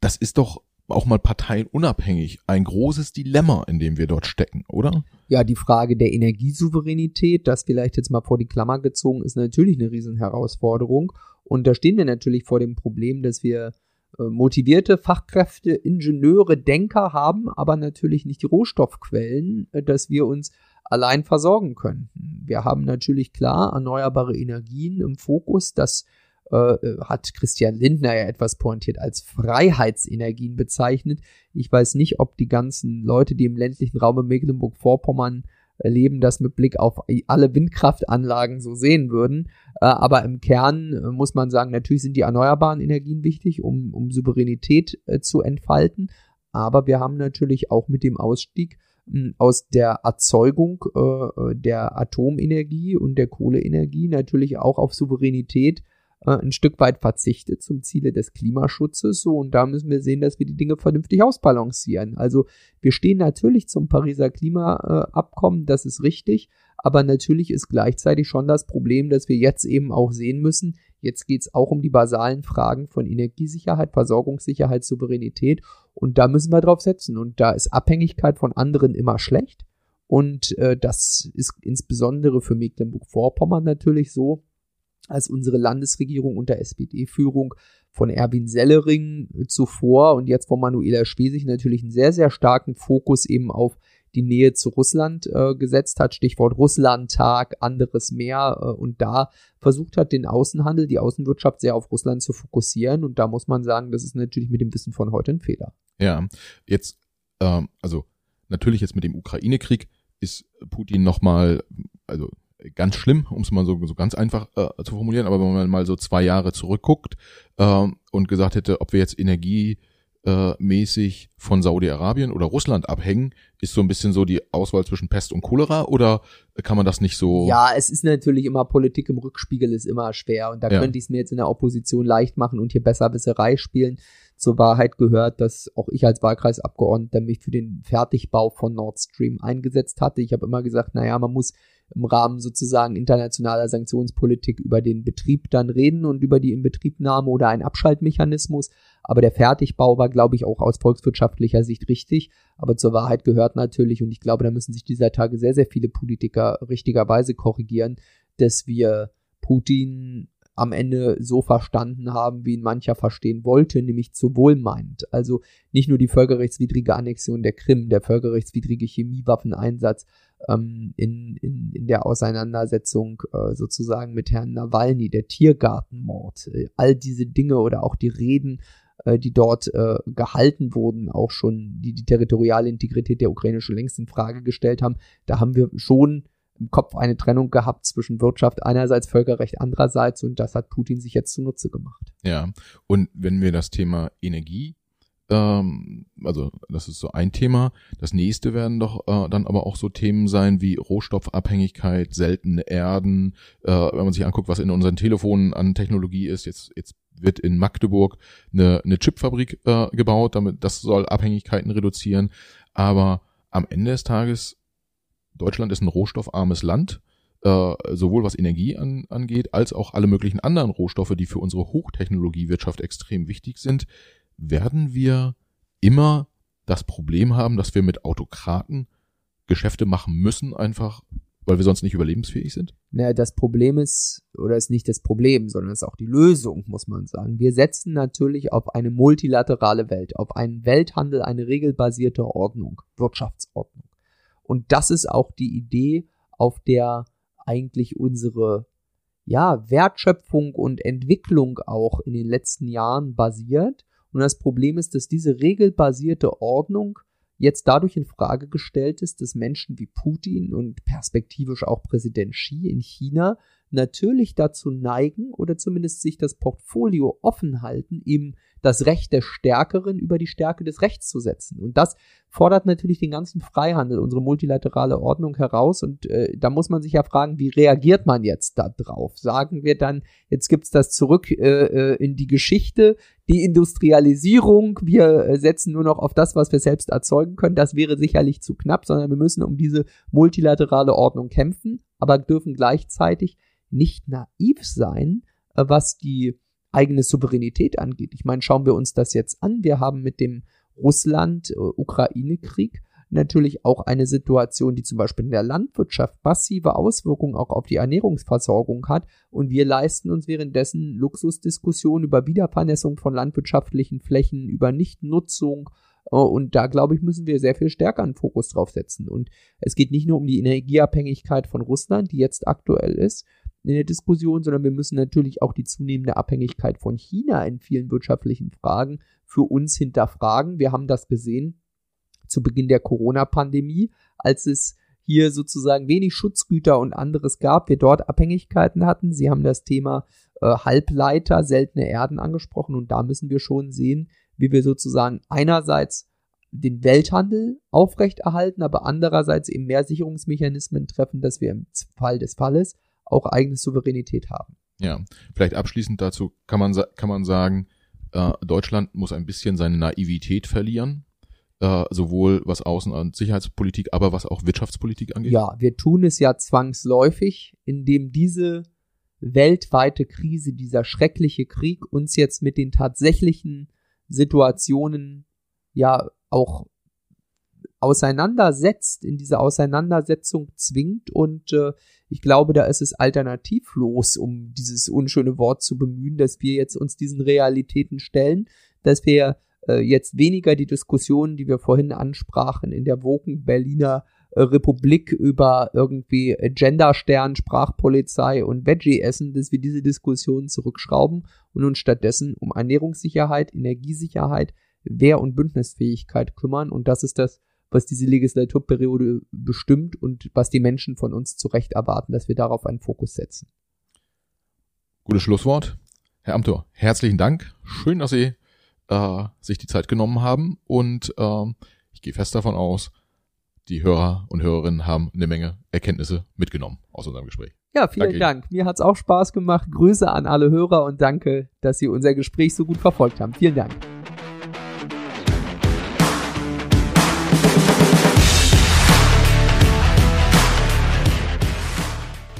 das ist doch auch mal parteienunabhängig ein großes Dilemma, in dem wir dort stecken, oder? Ja, die Frage der Energiesouveränität, das vielleicht jetzt mal vor die Klammer gezogen, ist natürlich eine Riesenherausforderung. Und da stehen wir natürlich vor dem Problem, dass wir äh, motivierte Fachkräfte, Ingenieure, Denker haben, aber natürlich nicht die Rohstoffquellen, äh, dass wir uns allein versorgen können. Wir haben natürlich klar erneuerbare Energien im Fokus, das äh, hat Christian Lindner ja etwas pointiert als Freiheitsenergien bezeichnet. Ich weiß nicht, ob die ganzen Leute, die im ländlichen Raum in Mecklenburg-Vorpommern leben, das mit Blick auf alle Windkraftanlagen so sehen würden. Äh, aber im Kern äh, muss man sagen, natürlich sind die erneuerbaren Energien wichtig, um, um Souveränität äh, zu entfalten. Aber wir haben natürlich auch mit dem Ausstieg hm, aus der Erzeugung der Atomenergie und der Kohleenergie natürlich auch auf Souveränität äh, ein Stück weit verzichtet zum Ziele des Klimaschutzes. So, und da müssen wir sehen, dass wir die Dinge vernünftig ausbalancieren. Also wir stehen natürlich zum Pariser Klimaabkommen, das ist richtig, aber natürlich ist gleichzeitig schon das Problem, dass wir jetzt eben auch sehen müssen, jetzt geht es auch um die basalen Fragen von Energiesicherheit, Versorgungssicherheit, Souveränität und da müssen wir drauf setzen. Und da ist Abhängigkeit von anderen immer schlecht. Und äh, das ist insbesondere für Mecklenburg-Vorpommern natürlich so, als unsere Landesregierung unter SPD-Führung von Erwin Sellering zuvor und jetzt von Manuela Schwesig natürlich einen sehr, sehr starken Fokus eben auf die Nähe zu Russland äh, gesetzt hat, Stichwort Russlandtag, anderes Meer äh, und da versucht hat, den Außenhandel, die Außenwirtschaft sehr auf Russland zu fokussieren und da muss man sagen, das ist natürlich mit dem Wissen von heute ein Fehler. Ja, jetzt, ähm, also natürlich jetzt mit dem Ukraine-Krieg ist Putin nochmal, also ganz schlimm, um es mal so, so ganz einfach äh, zu formulieren, aber wenn man mal so zwei Jahre zurückguckt äh, und gesagt hätte, ob wir jetzt Energie äh, mäßig von Saudi-Arabien oder Russland abhängen, ist so ein bisschen so die Auswahl zwischen Pest und Cholera oder kann man das nicht so? Ja, es ist natürlich immer Politik im Rückspiegel ist immer schwer und da ja. könnte ich es mir jetzt in der Opposition leicht machen und hier besser Besserwisserei spielen. Zur Wahrheit gehört, dass auch ich als Wahlkreisabgeordneter mich für den Fertigbau von Nord Stream eingesetzt hatte. Ich habe immer gesagt, naja, man muss im Rahmen sozusagen internationaler Sanktionspolitik über den Betrieb dann reden und über die Inbetriebnahme oder einen Abschaltmechanismus. Aber der Fertigbau war, glaube ich, auch aus volkswirtschaftlicher Sicht richtig. Aber zur Wahrheit gehört natürlich, und ich glaube, da müssen sich dieser Tage sehr, sehr viele Politiker richtigerweise korrigieren, dass wir Putin am Ende so verstanden haben, wie ihn mancher verstehen wollte, nämlich zu wohlmeinend. Also nicht nur die völkerrechtswidrige Annexion der Krim, der völkerrechtswidrige Chemiewaffeneinsatz ähm, in, in, in der Auseinandersetzung äh, sozusagen mit Herrn Nawalny, der Tiergartenmord, äh, all diese Dinge oder auch die Reden äh, die dort äh, gehalten wurden, auch schon, die die territoriale Integrität der Ukraine schon längst in Frage gestellt haben, da haben wir schon im Kopf eine Trennung gehabt zwischen Wirtschaft einerseits, Völkerrecht andererseits und das hat Putin sich jetzt zunutze gemacht. Ja, und wenn wir das Thema Energie ähm, also das ist so ein Thema. Das nächste werden doch äh, dann aber auch so Themen sein wie Rohstoffabhängigkeit, seltene Erden. Äh, wenn man sich anguckt, was in unseren Telefonen an Technologie ist, jetzt jetzt wird in Magdeburg eine, eine Chipfabrik äh, gebaut, damit das soll Abhängigkeiten reduzieren. Aber am Ende des Tages Deutschland ist ein rohstoffarmes Land, äh, sowohl was Energie an, angeht, als auch alle möglichen anderen Rohstoffe, die für unsere Hochtechnologiewirtschaft extrem wichtig sind. Werden wir immer das Problem haben, dass wir mit Autokraten Geschäfte machen müssen, einfach weil wir sonst nicht überlebensfähig sind? Naja, das Problem ist, oder ist nicht das Problem, sondern ist auch die Lösung, muss man sagen. Wir setzen natürlich auf eine multilaterale Welt, auf einen Welthandel, eine regelbasierte Ordnung, Wirtschaftsordnung. Und das ist auch die Idee, auf der eigentlich unsere ja, Wertschöpfung und Entwicklung auch in den letzten Jahren basiert. Und das Problem ist, dass diese regelbasierte Ordnung jetzt dadurch in Frage gestellt ist, dass Menschen wie Putin und perspektivisch auch Präsident Xi in China natürlich dazu neigen oder zumindest sich das Portfolio offen halten, eben das Recht des Stärkeren über die Stärke des Rechts zu setzen. Und das fordert natürlich den ganzen Freihandel, unsere multilaterale Ordnung heraus. Und äh, da muss man sich ja fragen, wie reagiert man jetzt da drauf? Sagen wir dann, jetzt gibt's das zurück äh, äh in die Geschichte, die Industrialisierung, wir äh, setzen nur noch auf das, was wir selbst erzeugen können. Das wäre sicherlich zu knapp, sondern wir müssen um diese multilaterale Ordnung kämpfen, aber dürfen gleichzeitig nicht naiv sein, äh, was die eigene Souveränität angeht. Ich meine, schauen wir uns das jetzt an. Wir haben mit dem Russland-Ukraine-Krieg natürlich auch eine Situation, die zum Beispiel in der Landwirtschaft massive Auswirkungen auch auf die Ernährungsversorgung hat. Und wir leisten uns währenddessen Luxusdiskussionen über Wiedervernässung von landwirtschaftlichen Flächen, über Nichtnutzung. Äh, und da, glaube ich, müssen wir sehr viel stärker einen Fokus drauf setzen. Und es geht nicht nur um die Energieabhängigkeit von Russland, die jetzt aktuell ist, in der Diskussion, sondern wir müssen natürlich auch die zunehmende Abhängigkeit von China in vielen wirtschaftlichen Fragen für uns hinterfragen. Wir haben das gesehen zu Beginn der Corona-Pandemie, als es hier sozusagen wenig Schutzgüter und anderes gab, wir dort Abhängigkeiten hatten. Sie haben das Thema äh, Halbleiter, seltene Erden angesprochen und da müssen wir schon sehen, wie wir sozusagen einerseits den Welthandel aufrechterhalten, aber andererseits eben mehr Sicherungsmechanismen treffen, dass wir im Fall des Falles auch eigene Souveränität haben. Ja, vielleicht abschließend dazu kann man, kann man sagen, äh, Deutschland muss ein bisschen seine Naivität verlieren, äh, sowohl was Außen- und Sicherheitspolitik, aber was auch Wirtschaftspolitik angeht. Ja, wir tun es ja zwangsläufig, indem diese weltweite Krise, dieser schreckliche Krieg uns jetzt mit den tatsächlichen Situationen ja auch auseinandersetzt, in diese Auseinandersetzung zwingt und äh, ich glaube, da ist es alternativlos, um dieses unschöne Wort zu bemühen, dass wir jetzt uns diesen Realitäten stellen, dass wir äh, jetzt weniger die Diskussionen, die wir vorhin ansprachen, in der Woken Berliner äh, Republik über irgendwie Genderstern, Sprachpolizei und Veggie-Essen, dass wir diese Diskussionen zurückschrauben und uns stattdessen um Ernährungssicherheit, Energiesicherheit, Wehr- und Bündnisfähigkeit kümmern. Und das ist das, was diese Legislaturperiode bestimmt und was die Menschen von uns zu Recht erwarten, dass wir darauf einen Fokus setzen. Gutes Schlusswort. Herr Amthor, herzlichen Dank. Schön, dass Sie äh, sich die Zeit genommen haben und äh, ich gehe fest davon aus, die Hörer und Hörerinnen haben eine Menge Erkenntnisse mitgenommen aus unserem Gespräch. Ja, vielen danke Dank. Mir hat's auch Spaß gemacht. Grüße an alle Hörer und danke, dass Sie unser Gespräch so gut verfolgt haben. Vielen Dank.